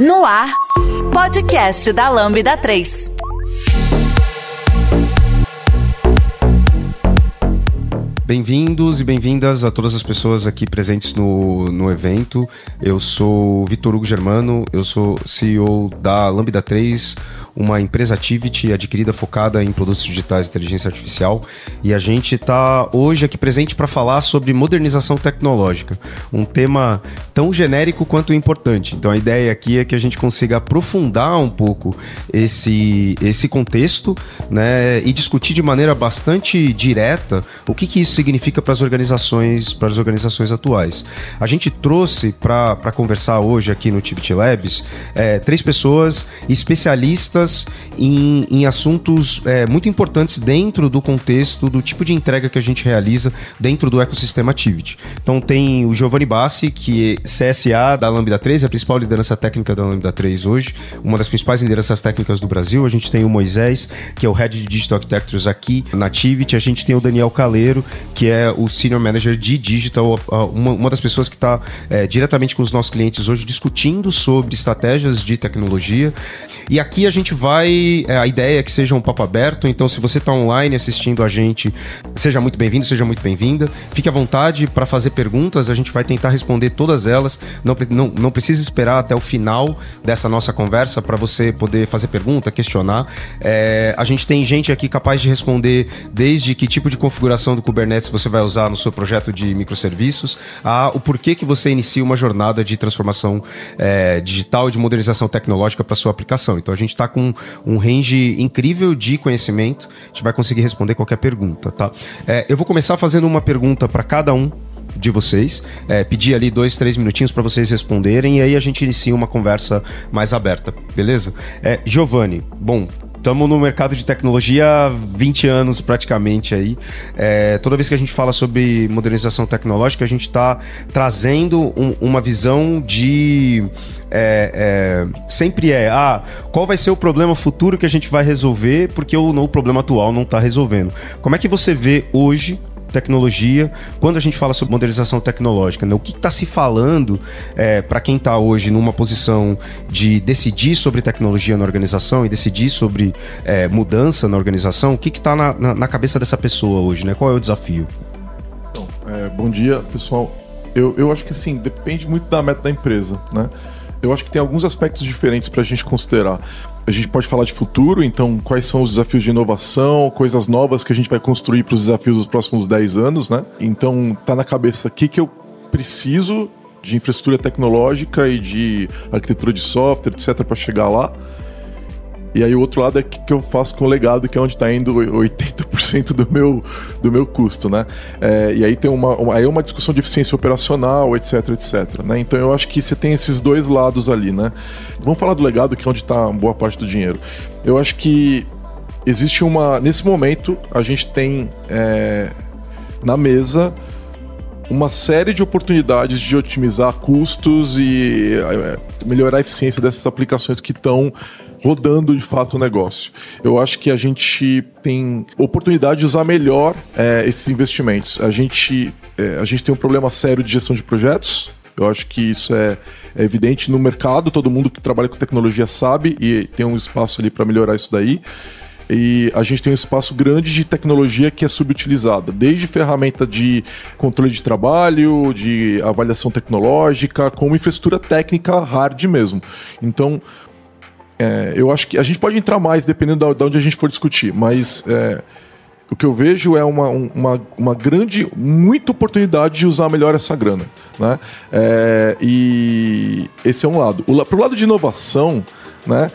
No ar, podcast da Lambda 3. Bem-vindos e bem-vindas a todas as pessoas aqui presentes no, no evento. Eu sou Vitor Hugo Germano, eu sou CEO da Lambda 3, uma empresa Activity adquirida focada em produtos digitais e inteligência artificial. E a gente está hoje aqui presente para falar sobre modernização tecnológica, um tema tão genérico quanto importante. Então a ideia aqui é que a gente consiga aprofundar um pouco esse, esse contexto né, e discutir de maneira bastante direta o que, que isso significa para as organizações, para as organizações atuais. A gente trouxe para conversar hoje aqui no Activity Labs é, três pessoas especialistas em, em assuntos é, muito importantes dentro do contexto do tipo de entrega que a gente realiza dentro do ecossistema Activity. Então tem o Giovanni Bassi, que é CSA da Lambda 3, é a principal liderança técnica da Lambda 3 hoje, uma das principais lideranças técnicas do Brasil. A gente tem o Moisés, que é o Head de Digital Architectures aqui na Activity. A gente tem o Daniel Caleiro, que é o Senior Manager de Digital, uma, uma das pessoas que está é, diretamente com os nossos clientes hoje discutindo sobre estratégias de tecnologia. E aqui a gente gente vai. É, a ideia é que seja um papo aberto, então se você está online assistindo a gente, seja muito bem-vindo, seja muito bem-vinda. Fique à vontade para fazer perguntas, a gente vai tentar responder todas elas. Não, não, não precisa esperar até o final dessa nossa conversa para você poder fazer pergunta, questionar. É, a gente tem gente aqui capaz de responder desde que tipo de configuração do Kubernetes você vai usar no seu projeto de microserviços, a o porquê que você inicia uma jornada de transformação é, digital e de modernização tecnológica para sua aplicação. Então a gente está com com um range incrível de conhecimento. A gente vai conseguir responder qualquer pergunta, tá? É, eu vou começar fazendo uma pergunta para cada um de vocês, é, pedir ali dois, três minutinhos para vocês responderem e aí a gente inicia uma conversa mais aberta, beleza? É, Giovanni, bom, estamos no mercado de tecnologia há 20 anos praticamente aí. É, toda vez que a gente fala sobre modernização tecnológica, a gente está trazendo um, uma visão de. É, é, sempre é, ah, qual vai ser o problema futuro que a gente vai resolver, porque o, o problema atual não está resolvendo. Como é que você vê hoje tecnologia, quando a gente fala sobre modernização tecnológica, né? o que está se falando é, para quem está hoje numa posição de decidir sobre tecnologia na organização e decidir sobre é, mudança na organização, o que está na, na, na, cabeça dessa pessoa hoje, né? Qual é o desafio? Então, é, bom dia, pessoal. Eu, eu acho que assim, depende muito da meta da empresa, né? Eu acho que tem alguns aspectos diferentes para a gente considerar a gente pode falar de futuro, então quais são os desafios de inovação, coisas novas que a gente vai construir para os desafios dos próximos 10 anos, né? Então tá na cabeça o que, que eu preciso de infraestrutura tecnológica e de arquitetura de software, etc, para chegar lá. E aí o outro lado é que, que eu faço com o legado, que é onde está indo 80% do meu, do meu custo, né? É, e aí tem uma, uma, aí é uma discussão de eficiência operacional, etc, etc. Né? Então eu acho que você tem esses dois lados ali, né? Vamos falar do legado, que é onde está boa parte do dinheiro. Eu acho que existe uma... Nesse momento, a gente tem é, na mesa uma série de oportunidades de otimizar custos e é, melhorar a eficiência dessas aplicações que estão rodando de fato o negócio. Eu acho que a gente tem oportunidade de usar melhor é, esses investimentos. A gente, é, a gente tem um problema sério de gestão de projetos. Eu acho que isso é, é evidente no mercado, todo mundo que trabalha com tecnologia sabe e tem um espaço ali para melhorar isso daí e a gente tem um espaço grande de tecnologia que é subutilizada, desde ferramenta de controle de trabalho, de avaliação tecnológica, como infraestrutura técnica hard mesmo. Então, é, eu acho que a gente pode entrar mais dependendo de onde a gente for discutir, mas é, o que eu vejo é uma, uma, uma grande, muita oportunidade de usar melhor essa grana. Né? É, e esse é um lado. O lado de inovação, né,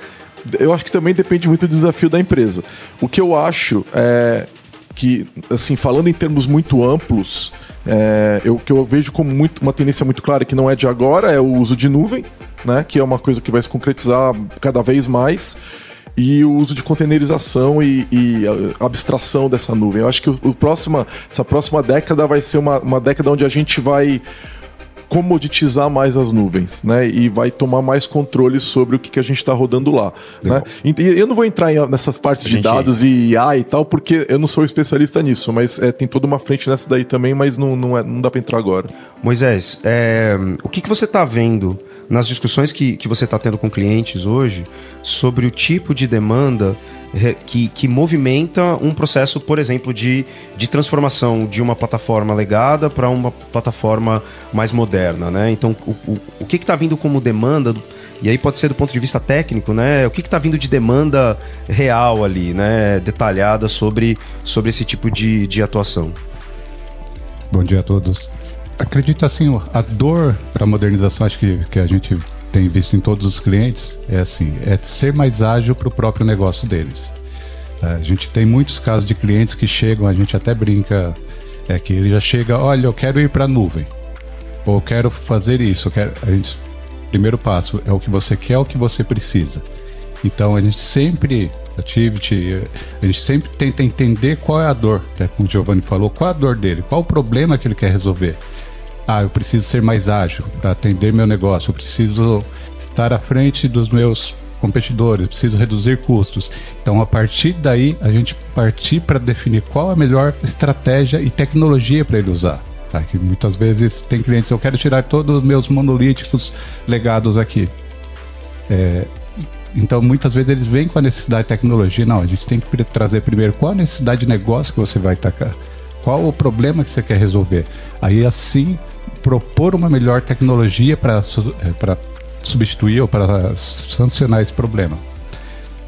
eu acho que também depende muito do desafio da empresa. O que eu acho é que, assim, falando em termos muito amplos, é, eu, que eu vejo como muito, uma tendência muito clara que não é de agora é o uso de nuvem né? Que é uma coisa que vai se concretizar cada vez mais e o uso de containerização e, e abstração dessa nuvem. Eu acho que o, o próxima, essa próxima década vai ser uma, uma década onde a gente vai comoditizar mais as nuvens, né? E vai tomar mais controle sobre o que, que a gente está rodando lá, né? E eu não vou entrar nessas partes de dados e IA e tal, porque eu não sou especialista nisso, mas é, tem toda uma frente nessa daí também, mas não, não, é, não dá para entrar agora. Moisés, é, o que, que você está vendo nas discussões que, que você está tendo com clientes hoje sobre o tipo de demanda que, que movimenta um processo, por exemplo, de, de transformação de uma plataforma legada para uma plataforma mais moderna, né? Então, o, o, o que está vindo como demanda, e aí pode ser do ponto de vista técnico, né? O que está vindo de demanda real ali, né? Detalhada sobre, sobre esse tipo de, de atuação. Bom dia a todos. Acredito assim, a dor para a modernização, acho que, que a gente tem visto em todos os clientes é assim, é ser mais ágil para o próprio negócio deles. A gente tem muitos casos de clientes que chegam, a gente até brinca, é que ele já chega, olha, eu quero ir para a nuvem, ou eu quero fazer isso, eu quero, a gente, primeiro passo é o que você quer, é o que você precisa. Então a gente sempre, Activity, a gente sempre tenta entender qual é a dor, né, como o Giovanni falou, qual é a dor dele, qual o problema que ele quer resolver. Ah, eu preciso ser mais ágil para atender meu negócio, eu preciso estar à frente dos meus competidores, preciso reduzir custos. Então, a partir daí, a gente partir para definir qual a melhor estratégia e tecnologia para ele usar. Tá? Que muitas vezes tem clientes, eu quero tirar todos os meus monolíticos legados aqui. É, então, muitas vezes eles vêm com a necessidade de tecnologia. Não, a gente tem que trazer primeiro qual a necessidade de negócio que você vai atacar. Qual o problema que você quer resolver? Aí, assim, propor uma melhor tecnologia para é, substituir ou para sancionar esse problema.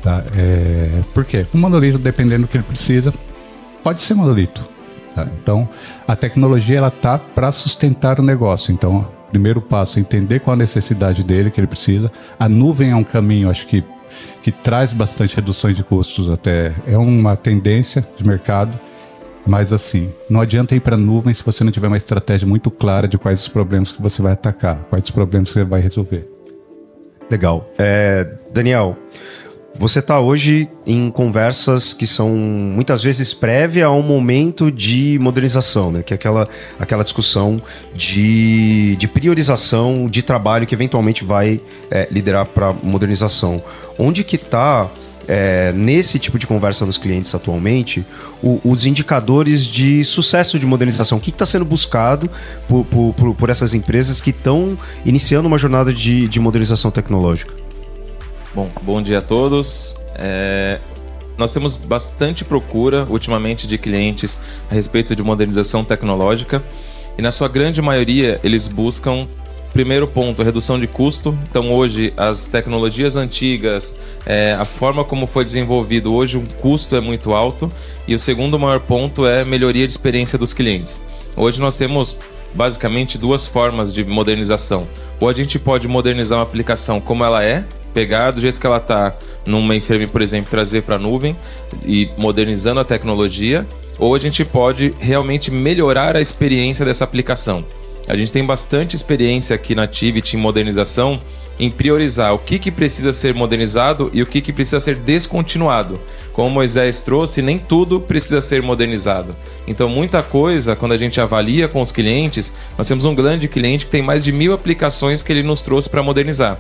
Tá? É, por quê? Um monolito, dependendo do que ele precisa, pode ser monolito. Tá? Então, a tecnologia ela tá para sustentar o negócio. Então, primeiro passo é entender qual a necessidade dele, que ele precisa. A nuvem é um caminho, acho que, que traz bastante reduções de custos, até é uma tendência de mercado. Mas assim, não adianta ir para nuvem se você não tiver uma estratégia muito clara de quais os problemas que você vai atacar, quais os problemas que você vai resolver. Legal. É, Daniel, você está hoje em conversas que são muitas vezes prévia a um momento de modernização, né? que é aquela, aquela discussão de, de priorização de trabalho que eventualmente vai é, liderar para modernização. Onde que está é, nesse tipo de conversa dos clientes atualmente, o, os indicadores de sucesso de modernização? O que está sendo buscado por, por, por, essas empresas que estão iniciando uma jornada de, de modernização tecnológica? Bom, bom dia a todos. É, nós temos bastante procura ultimamente de clientes a respeito de modernização tecnológica e na sua grande maioria eles buscam Primeiro ponto, redução de custo. Então, hoje, as tecnologias antigas, é, a forma como foi desenvolvido, hoje o custo é muito alto. E o segundo maior ponto é melhoria de experiência dos clientes. Hoje nós temos basicamente duas formas de modernização. Ou a gente pode modernizar uma aplicação como ela é, pegar do jeito que ela está num mainframe, por exemplo, trazer para a nuvem e modernizando a tecnologia, ou a gente pode realmente melhorar a experiência dessa aplicação. A gente tem bastante experiência aqui na Tivit em modernização, em priorizar o que, que precisa ser modernizado e o que, que precisa ser descontinuado. Como Moisés trouxe, nem tudo precisa ser modernizado. Então, muita coisa, quando a gente avalia com os clientes, nós temos um grande cliente que tem mais de mil aplicações que ele nos trouxe para modernizar.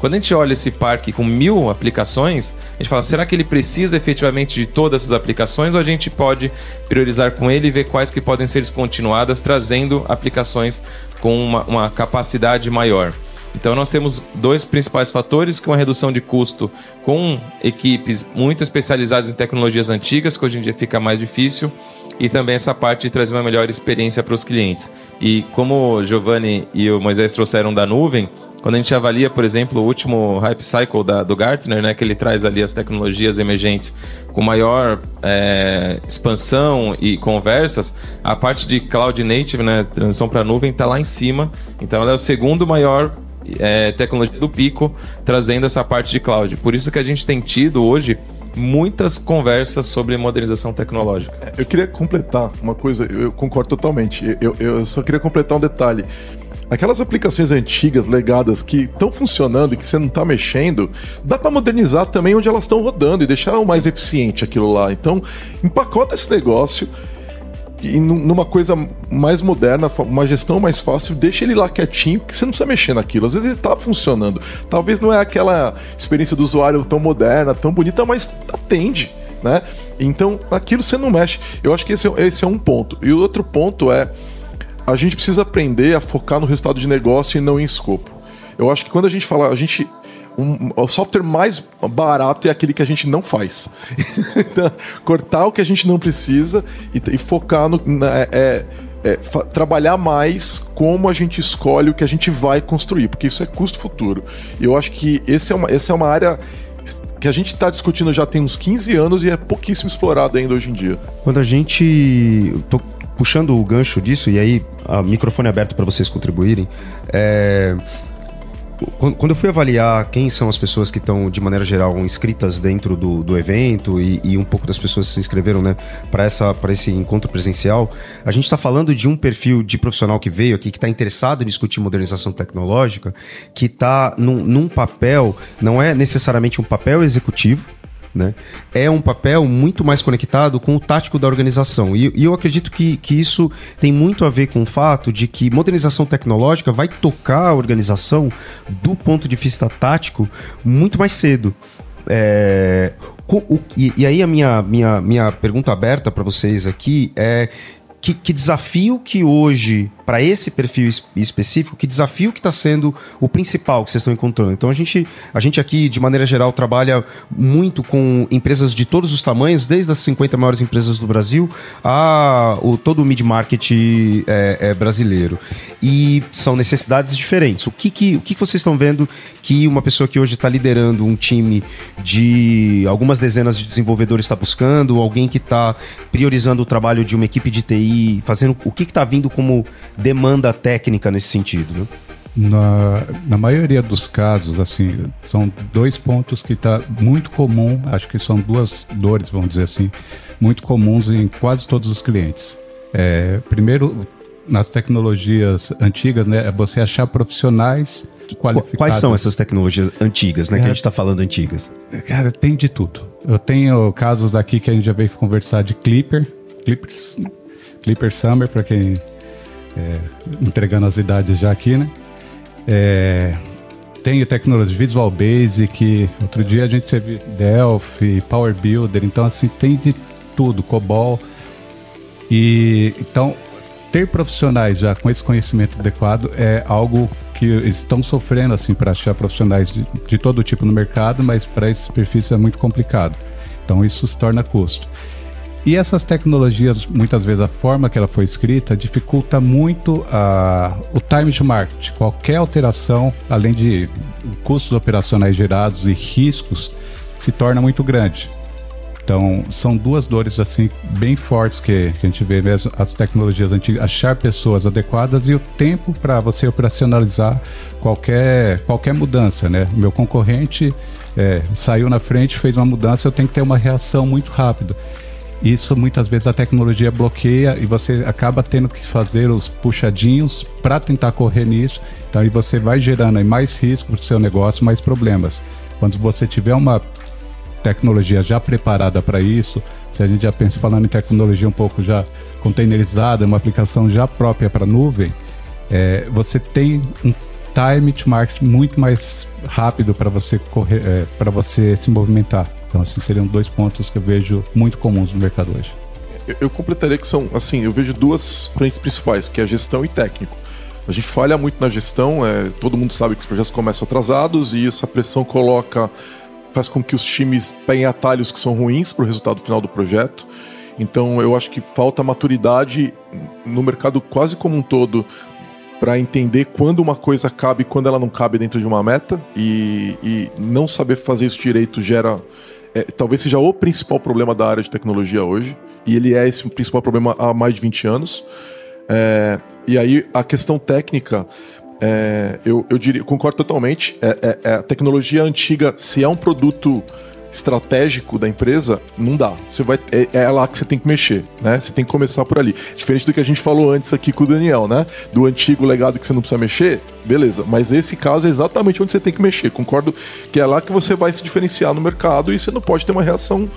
Quando a gente olha esse parque com mil aplicações, a gente fala, será que ele precisa efetivamente de todas essas aplicações ou a gente pode priorizar com ele e ver quais que podem ser descontinuadas, trazendo aplicações com uma, uma capacidade maior? Então nós temos dois principais fatores, que é uma redução de custo com equipes muito especializadas em tecnologias antigas, que hoje em dia fica mais difícil, e também essa parte de trazer uma melhor experiência para os clientes. E como o Giovanni e o Moisés trouxeram da nuvem, quando a gente avalia, por exemplo, o último Hype Cycle da, do Gartner, né, que ele traz ali as tecnologias emergentes com maior é, expansão e conversas, a parte de Cloud Native, né, transição para nuvem, está lá em cima. Então, ela é o segundo maior é, tecnologia do pico, trazendo essa parte de cloud. Por isso que a gente tem tido hoje muitas conversas sobre modernização tecnológica. Eu queria completar uma coisa, eu concordo totalmente. Eu, eu só queria completar um detalhe. Aquelas aplicações antigas, legadas, que estão funcionando e que você não está mexendo, dá para modernizar também onde elas estão rodando e deixar mais eficiente aquilo lá. Então, empacota esse negócio e numa coisa mais moderna, uma gestão mais fácil, deixa ele lá quietinho, que você não precisa mexer naquilo. Às vezes ele está funcionando. Talvez não é aquela experiência do usuário tão moderna, tão bonita, mas atende, né? Então, aquilo você não mexe. Eu acho que esse, é, esse é um ponto. E o outro ponto é a gente precisa aprender a focar no resultado de negócio e não em escopo. Eu acho que quando a gente fala, a gente um, o software mais barato é aquele que a gente não faz. então, cortar o que a gente não precisa e, e focar no. Na, é, é, é trabalhar mais como a gente escolhe o que a gente vai construir, porque isso é custo futuro. E eu acho que esse é uma, essa é uma área que a gente está discutindo já tem uns 15 anos e é pouquíssimo explorado ainda hoje em dia. Quando a gente. Tô puxando o gancho disso, e aí, o microfone aberto para vocês contribuírem. É quando eu fui avaliar quem são as pessoas que estão, de maneira geral, inscritas dentro do, do evento e, e um pouco das pessoas que se inscreveram né, para esse encontro presencial, a gente está falando de um perfil de profissional que veio aqui, que está interessado em discutir modernização tecnológica, que está num, num papel, não é necessariamente um papel executivo, né? É um papel muito mais conectado com o tático da organização. E, e, eu acredito que, que isso tem muito a ver com o fato de que modernização tecnológica vai tocar a organização do ponto de vista tático muito mais cedo. É, o, e, e, aí a minha, minha, minha pergunta aberta para vocês aqui é que, que desafio que hoje para esse perfil específico, que desafio que está sendo o principal que vocês estão encontrando? Então a gente, a gente aqui, de maneira geral, trabalha muito com empresas de todos os tamanhos, desde as 50 maiores empresas do Brasil a o, todo o mid-market é, é, brasileiro. E são necessidades diferentes. O que, que, o que vocês estão vendo que uma pessoa que hoje está liderando um time de algumas dezenas de desenvolvedores está buscando, alguém que está priorizando o trabalho de uma equipe de TI, fazendo o que está vindo como demanda técnica nesse sentido, né? Na, na maioria dos casos, assim, são dois pontos que está muito comum, acho que são duas dores, vamos dizer assim, muito comuns em quase todos os clientes. É, primeiro, nas tecnologias antigas, né, é você achar profissionais qualificados. Quais são essas tecnologias antigas, né, é, que a gente está falando antigas? Cara, tem de tudo. Eu tenho casos aqui que a gente já veio conversar de Clipper, Clippers, Clipper Summer, para quem é, entregando as idades já aqui, né? É, tenho tecnologia Visual Basic, outro dia a gente teve Delphi, Power Builder, então assim, tem de tudo, COBOL. E então, ter profissionais já com esse conhecimento adequado é algo que estão sofrendo assim para achar profissionais de, de todo tipo no mercado, mas para esse perfil é muito complicado. Então isso se torna custo. E essas tecnologias, muitas vezes a forma que ela foi escrita dificulta muito a, o time to market. Qualquer alteração, além de custos operacionais gerados e riscos, se torna muito grande. Então, são duas dores assim bem fortes que, que a gente vê mesmo as tecnologias antigas, achar pessoas adequadas e o tempo para você operacionalizar qualquer, qualquer mudança, né? Meu concorrente é, saiu na frente, fez uma mudança, eu tenho que ter uma reação muito rápida. Isso muitas vezes a tecnologia bloqueia e você acaba tendo que fazer os puxadinhos para tentar correr nisso. Então aí você vai gerando mais risco para o seu negócio, mais problemas. Quando você tiver uma tecnologia já preparada para isso, se a gente já pensa falando em tecnologia um pouco já containerizada, uma aplicação já própria para nuvem, é, você tem um time to market muito mais rápido para você correr, é, para você se movimentar. Então, assim, seriam dois pontos que eu vejo muito comuns no mercado hoje. Eu, completaria que são, assim, eu vejo duas frentes principais, que é gestão e técnico. A gente falha muito na gestão, é, todo mundo sabe que os projetos começam atrasados e essa pressão coloca, faz com que os times peguem atalhos que são ruins para o resultado final do projeto. Então eu acho que falta maturidade no mercado quase como um todo para entender quando uma coisa cabe e quando ela não cabe dentro de uma meta e, e não saber fazer isso direito gera é, talvez seja o principal problema da área de tecnologia hoje, e ele é esse principal problema há mais de 20 anos. É, e aí a questão técnica, é, eu, eu diria, concordo totalmente. É, é, é, a tecnologia antiga, se é um produto estratégico da empresa, não dá. Você vai, é, é, lá que você tem que mexer, né? Você tem que começar por ali. Diferente do que a gente falou antes aqui com o Daniel, né? Do antigo legado que você não precisa mexer, beleza. Mas esse caso é exatamente onde você tem que mexer. Concordo que é lá que você vai se diferenciar no mercado e você não pode ter uma reação,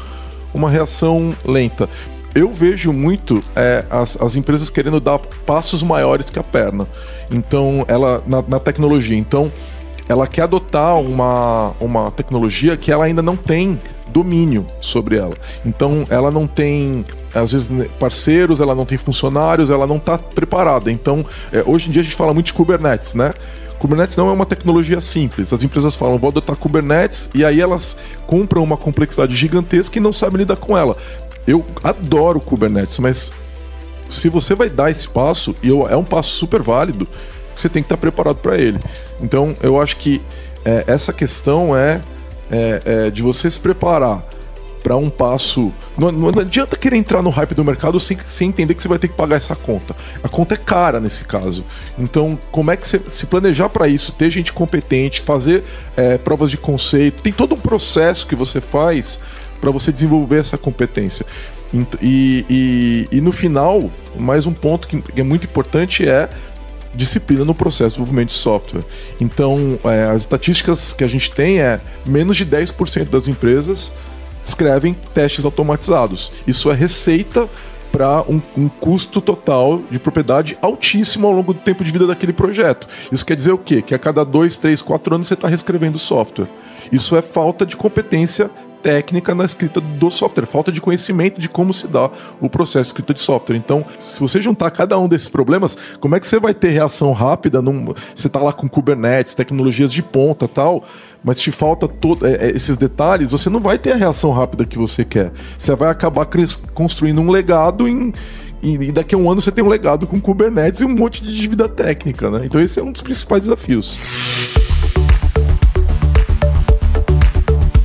uma reação lenta. Eu vejo muito é, as, as empresas querendo dar passos maiores que a perna. Então, ela na, na tecnologia. Então, ela quer adotar uma, uma tecnologia que ela ainda não tem domínio sobre ela. Então, ela não tem, às vezes, parceiros, ela não tem funcionários, ela não está preparada. Então, é, hoje em dia a gente fala muito de Kubernetes, né? Kubernetes não é uma tecnologia simples. As empresas falam, vou adotar Kubernetes, e aí elas compram uma complexidade gigantesca e não sabem lidar com ela. Eu adoro Kubernetes, mas se você vai dar esse passo, e é um passo super válido, você tem que estar preparado para ele. Então, eu acho que é, essa questão é, é, é, de você se preparar para um passo. Não, não, adianta querer entrar no hype do mercado sem, sem entender que você vai ter que pagar essa conta. A conta é cara nesse caso. Então, como é que você se planejar para isso, ter gente competente, fazer é, provas de conceito, tem todo um processo que você faz para você desenvolver essa competência. E, e, e, no final, mais um ponto que é muito importante é disciplina no processo de desenvolvimento de software. Então, é, as estatísticas que a gente tem é menos de 10% das empresas escrevem testes automatizados. Isso é receita para um, um, custo total de propriedade altíssimo ao longo do tempo de vida daquele projeto. Isso quer dizer o quê? Que a cada dois, três, quatro anos você está reescrevendo software. Isso é falta de competência técnica na escrita do software, falta de conhecimento de como se dá o processo de escrita de software. Então, se você juntar cada um desses problemas, como é que você vai ter reação rápida? Num, você está lá com Kubernetes, tecnologias de ponta tal, mas te falta todo, é, é, esses detalhes, você não vai ter a reação rápida que você quer. Você vai acabar construindo um legado em, e daqui a um ano você tem um legado com Kubernetes e um monte de dívida técnica, né? Então esse é um dos principais desafios.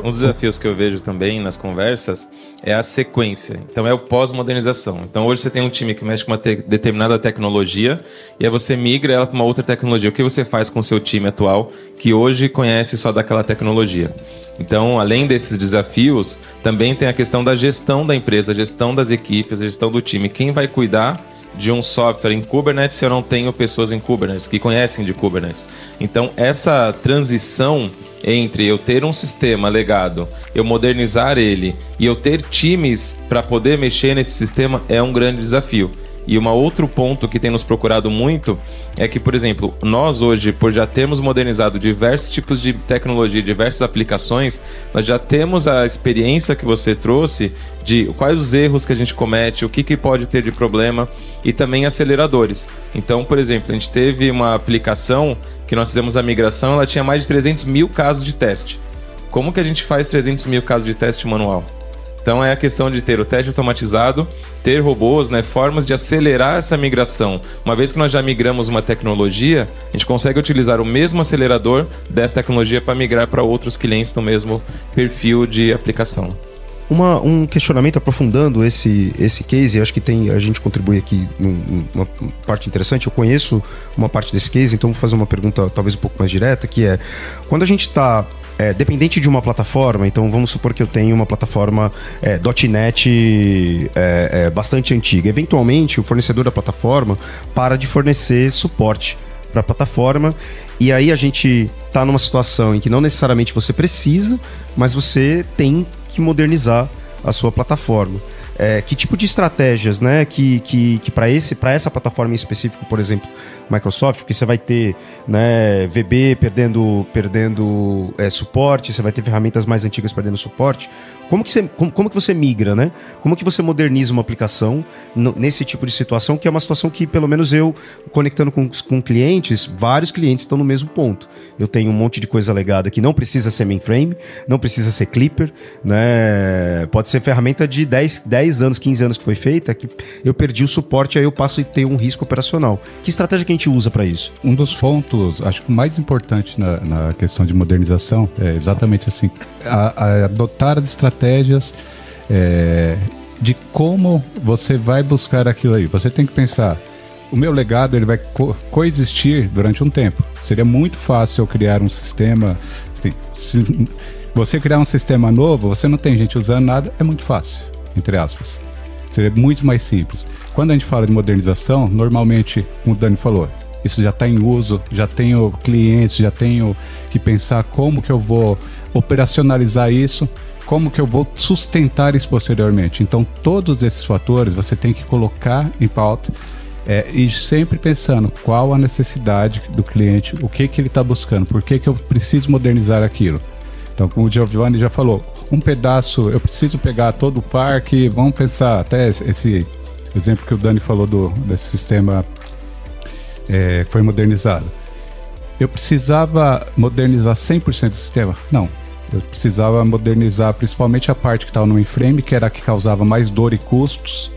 Um dos desafios que eu vejo também nas conversas é a sequência. Então é o pós-modernização. Então hoje você tem um time que mexe com uma te determinada tecnologia e aí você migra ela para uma outra tecnologia. O que você faz com o seu time atual que hoje conhece só daquela tecnologia? Então, além desses desafios, também tem a questão da gestão da empresa, a gestão das equipes, a gestão do time. Quem vai cuidar de um software em Kubernetes se eu não tenho pessoas em Kubernetes que conhecem de Kubernetes? Então, essa transição entre eu ter um sistema legado, eu modernizar ele e eu ter times para poder mexer nesse sistema é um grande desafio. E um outro ponto que tem nos procurado muito é que, por exemplo, nós hoje, por já termos modernizado diversos tipos de tecnologia, diversas aplicações, nós já temos a experiência que você trouxe de quais os erros que a gente comete, o que, que pode ter de problema e também aceleradores. Então, por exemplo, a gente teve uma aplicação que nós fizemos a migração, ela tinha mais de 300 mil casos de teste. Como que a gente faz 300 mil casos de teste manual? Então é a questão de ter o teste automatizado, ter robôs, né, formas de acelerar essa migração. Uma vez que nós já migramos uma tecnologia, a gente consegue utilizar o mesmo acelerador dessa tecnologia para migrar para outros clientes no mesmo perfil de aplicação. Uma, um questionamento aprofundando esse, esse case, acho que tem a gente contribui aqui numa parte interessante. Eu conheço uma parte desse case, então vou fazer uma pergunta talvez um pouco mais direta, que é quando a gente está é, dependente de uma plataforma, então vamos supor que eu tenho uma plataforma é, .NET é, é, bastante antiga. Eventualmente, o fornecedor da plataforma para de fornecer suporte para a plataforma e aí a gente está numa situação em que não necessariamente você precisa, mas você tem que modernizar a sua plataforma. É, que tipo de estratégias, né, que, que, que para essa plataforma em específico, por exemplo, Microsoft, porque você vai ter, né, VB perdendo perdendo é, suporte, você vai ter ferramentas mais antigas perdendo suporte. Como que você como, como que você migra, né? Como que você moderniza uma aplicação nesse tipo de situação, que é uma situação que pelo menos eu conectando com, com clientes, vários clientes estão no mesmo ponto. Eu tenho um monte de coisa legada que não precisa ser mainframe, não precisa ser Clipper, né? Pode ser ferramenta de 10, 10 10 anos, 15 anos que foi feita, que eu perdi o suporte, aí eu passo a ter um risco operacional. Que estratégia que a gente usa para isso? Um dos pontos, acho que o mais importante na, na questão de modernização é exatamente assim, a, a adotar as estratégias é, de como você vai buscar aquilo aí. Você tem que pensar, o meu legado ele vai co coexistir durante um tempo. Seria muito fácil eu criar um sistema. Assim, se você criar um sistema novo, você não tem gente usando nada, é muito fácil entre aspas. Seria muito mais simples. Quando a gente fala de modernização, normalmente, como o Dani falou, isso já está em uso, já tenho clientes, já tenho que pensar como que eu vou operacionalizar isso, como que eu vou sustentar isso posteriormente. Então, todos esses fatores você tem que colocar em pauta é, e sempre pensando qual a necessidade do cliente, o que, que ele está buscando, por que, que eu preciso modernizar aquilo. Então, como o Giovanni já falou, um pedaço, eu preciso pegar todo o parque, vamos pensar até esse exemplo que o Dani falou do, desse sistema é, que foi modernizado. Eu precisava modernizar 100% do sistema? Não. Eu precisava modernizar principalmente a parte que estava no mainframe, que era a que causava mais dor e custos,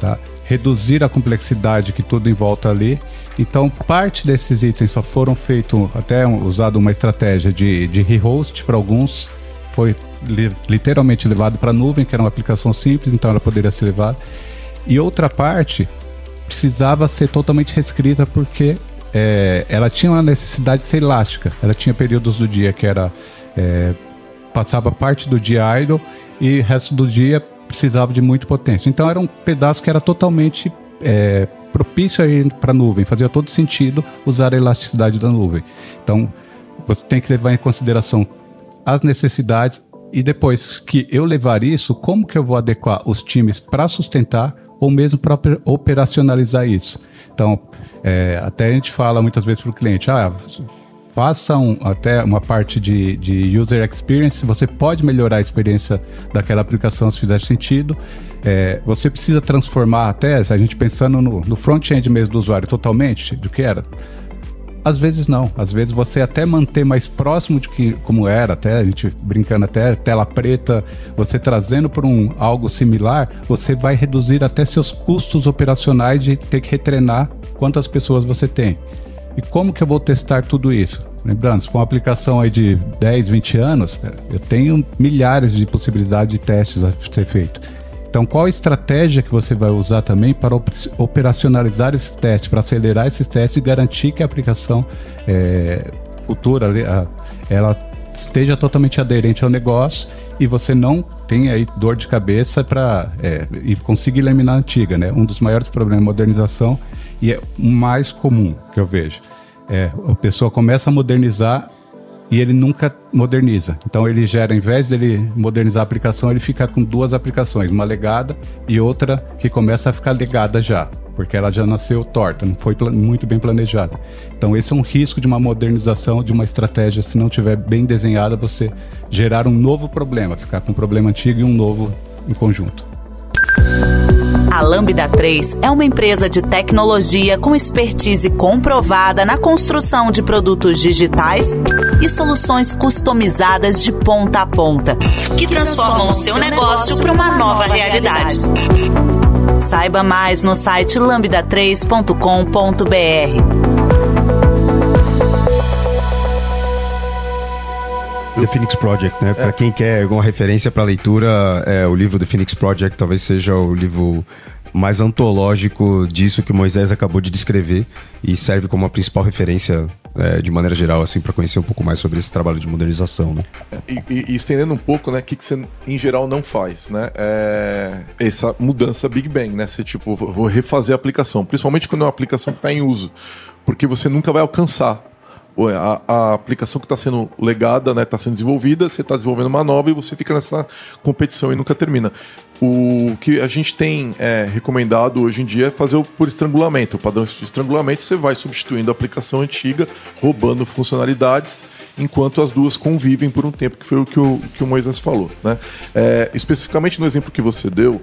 tá? reduzir a complexidade que tudo em volta ali. Então, parte desses itens só foram feitos, até usado uma estratégia de, de rehost para alguns, foi li, literalmente levado para a nuvem, que era uma aplicação simples, então ela poderia ser levada. E outra parte precisava ser totalmente reescrita porque é, ela tinha uma necessidade de ser elástica. Ela tinha períodos do dia que era é, passava parte do dia idle e o resto do dia precisava de muita potência. Então era um pedaço que era totalmente é, propício para a nuvem, fazia todo sentido usar a elasticidade da nuvem. Então você tem que levar em consideração as necessidades e depois que eu levar isso, como que eu vou adequar os times para sustentar ou mesmo para operacionalizar isso. Então, é, até a gente fala muitas vezes para o cliente, ah, façam até uma parte de, de user experience, você pode melhorar a experiência daquela aplicação se fizer sentido. É, você precisa transformar até, a gente pensando no, no front-end mesmo do usuário totalmente, do que era. Às vezes não, às vezes você até manter mais próximo de que como era, até a gente brincando até tela preta, você trazendo para um algo similar, você vai reduzir até seus custos operacionais de ter que retrenar quantas pessoas você tem. E como que eu vou testar tudo isso? Lembrando, se for uma aplicação aí de 10, 20 anos, eu tenho milhares de possibilidades de testes a ser feito. Então, qual a estratégia que você vai usar também para operacionalizar esses testes, para acelerar esses testes e garantir que a aplicação é, futura ela esteja totalmente aderente ao negócio e você não tenha aí dor de cabeça para é, e conseguir eliminar a antiga, né? Um dos maiores problemas da modernização e é o mais comum que eu vejo é, a pessoa começa a modernizar e ele nunca moderniza. Então ele gera, ao invés dele modernizar a aplicação, ele fica com duas aplicações, uma legada e outra que começa a ficar legada já, porque ela já nasceu torta, não foi muito bem planejada. Então esse é um risco de uma modernização, de uma estratégia, se não tiver bem desenhada, você gerar um novo problema, ficar com um problema antigo e um novo em conjunto. A Lambda 3 é uma empresa de tecnologia com expertise comprovada na construção de produtos digitais e soluções customizadas de ponta a ponta, que transformam o seu negócio para uma nova realidade. Saiba mais no site lambda3.com.br. The Phoenix Project, né? É. Para quem quer alguma referência para leitura, é, o livro The Phoenix Project talvez seja o livro mais antológico disso que Moisés acabou de descrever e serve como a principal referência é, de maneira geral assim para conhecer um pouco mais sobre esse trabalho de modernização, né? E, e, e estendendo um pouco, né, o que, que você em geral não faz, né? É essa mudança Big Bang, né? Você tipo vou refazer a aplicação, principalmente quando é uma aplicação que está em uso, porque você nunca vai alcançar a, a aplicação que está sendo legada, está né, tá sendo desenvolvida, você está desenvolvendo uma nova e você fica nessa competição e nunca termina. O que a gente tem é, recomendado hoje em dia é fazer por estrangulamento. O padrão de estrangulamento você vai substituindo a aplicação antiga, roubando funcionalidades, enquanto as duas convivem por um tempo, que foi o que o, que o Moisés falou. Né? É, especificamente no exemplo que você deu,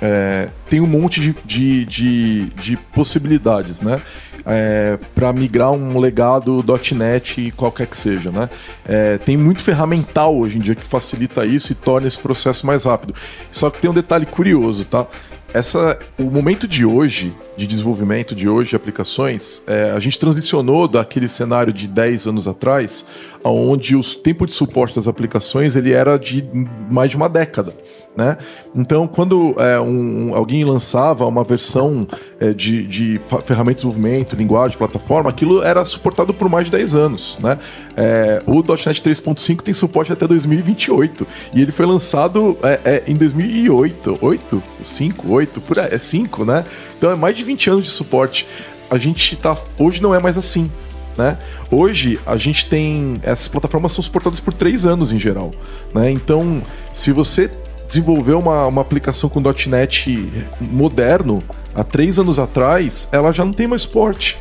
é, tem um monte de, de, de, de possibilidades, né? é, para migrar um legado .NET qualquer que seja, né? É, tem muito ferramental hoje em dia que facilita isso e torna esse processo mais rápido. Só que tem um detalhe curioso, tá? Essa, o momento de hoje, de desenvolvimento de hoje de aplicações, é, a gente transicionou daquele cenário de 10 anos atrás, onde o tempo de suporte das aplicações ele era de mais de uma década. Né? Então, quando é, um, alguém lançava uma versão é, de, de ferramenta de desenvolvimento, linguagem, plataforma, aquilo era suportado por mais de 10 anos. Né? É, o .NET 3.5 tem suporte até 2028 e ele foi lançado é, é, em 2008, 8, 5, 8, por aí, é 5, né? Então é mais de 20 anos de suporte. A gente tá hoje não é mais assim. Né? Hoje a gente tem. Essas plataformas são suportadas por três anos em geral. Né? Então, se você desenvolveu uma, uma aplicação com .NET moderno há três anos atrás, ela já não tem mais suporte.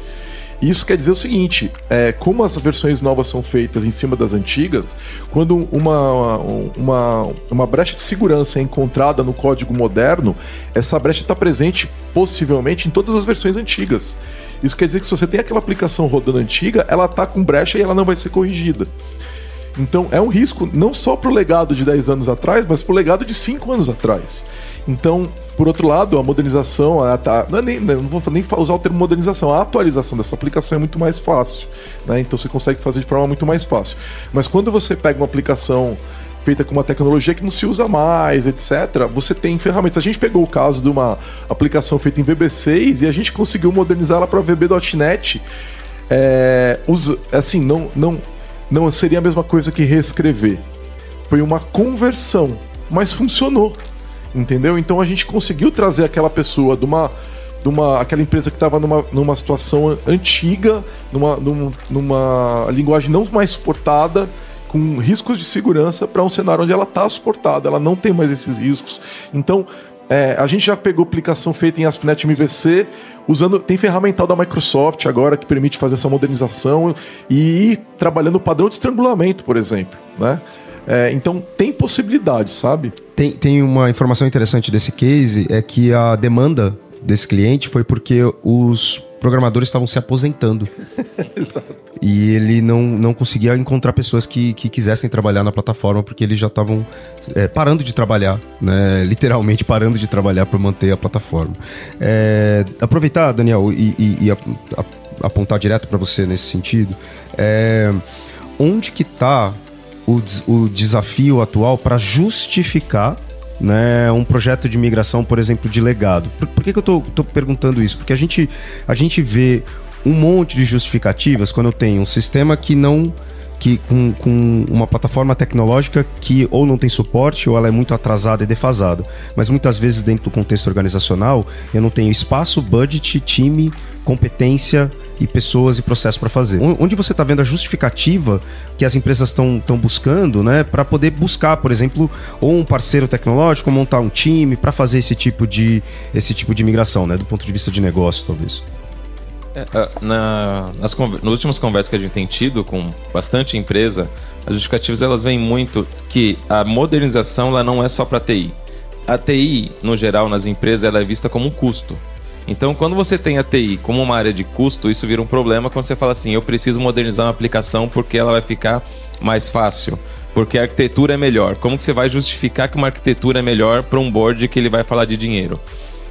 Isso quer dizer o seguinte: é, como as versões novas são feitas em cima das antigas, quando uma, uma, uma brecha de segurança é encontrada no código moderno, essa brecha está presente possivelmente em todas as versões antigas. Isso quer dizer que se você tem aquela aplicação rodando antiga, ela está com brecha e ela não vai ser corrigida. Então é um risco não só para o legado de 10 anos atrás, mas para o legado de 5 anos atrás. Então, por outro lado, a modernização, a, a, não, é nem, não vou nem usar o termo modernização, a atualização dessa aplicação é muito mais fácil. Né? Então você consegue fazer de forma muito mais fácil. Mas quando você pega uma aplicação feita com uma tecnologia que não se usa mais, etc., você tem ferramentas. A gente pegou o caso de uma aplicação feita em VB6 e a gente conseguiu modernizá-la para VB.NET. É, assim, não, não, não seria a mesma coisa que reescrever. Foi uma conversão, mas funcionou. Entendeu? Então a gente conseguiu trazer aquela pessoa de uma, de uma aquela empresa que estava numa, numa situação antiga, numa, numa, numa linguagem não mais suportada, com riscos de segurança, para um cenário onde ela está suportada, ela não tem mais esses riscos. Então é, a gente já pegou aplicação feita em ASP.NET MVC, usando. Tem ferramental da Microsoft agora que permite fazer essa modernização e ir trabalhando o padrão de estrangulamento, por exemplo. Né? É, então tem possibilidades, sabe? Tem, tem uma informação interessante desse case, é que a demanda desse cliente foi porque os programadores estavam se aposentando. Exato. E ele não, não conseguia encontrar pessoas que, que quisessem trabalhar na plataforma porque eles já estavam é, parando de trabalhar, né? literalmente parando de trabalhar para manter a plataforma. É, aproveitar, Daniel, e, e, e a, a, apontar direto para você nesse sentido, é, onde que está o, o desafio atual para justificar né, um projeto de migração, por exemplo, de legado. Por, por que, que eu estou perguntando isso? Porque a gente, a gente vê um monte de justificativas quando eu tenho um sistema que não que com, com, uma plataforma tecnológica que ou não tem suporte ou ela é muito atrasada e defasada. Mas muitas vezes dentro do contexto organizacional eu não tenho espaço, budget, time, competência e pessoas e processo para fazer. Onde você está vendo a justificativa que as empresas estão buscando, né, para poder buscar, por exemplo, ou um parceiro tecnológico, montar um time para fazer esse tipo de esse tipo de migração, né, do ponto de vista de negócio, talvez. É, na, nas, nas últimas conversas que a gente tem tido com bastante empresa, as justificativas elas vêm muito que a modernização ela não é só para TI. A TI, no geral, nas empresas, ela é vista como um custo. Então, quando você tem a TI como uma área de custo, isso vira um problema quando você fala assim: eu preciso modernizar uma aplicação porque ela vai ficar mais fácil, porque a arquitetura é melhor. Como que você vai justificar que uma arquitetura é melhor para um board que ele vai falar de dinheiro?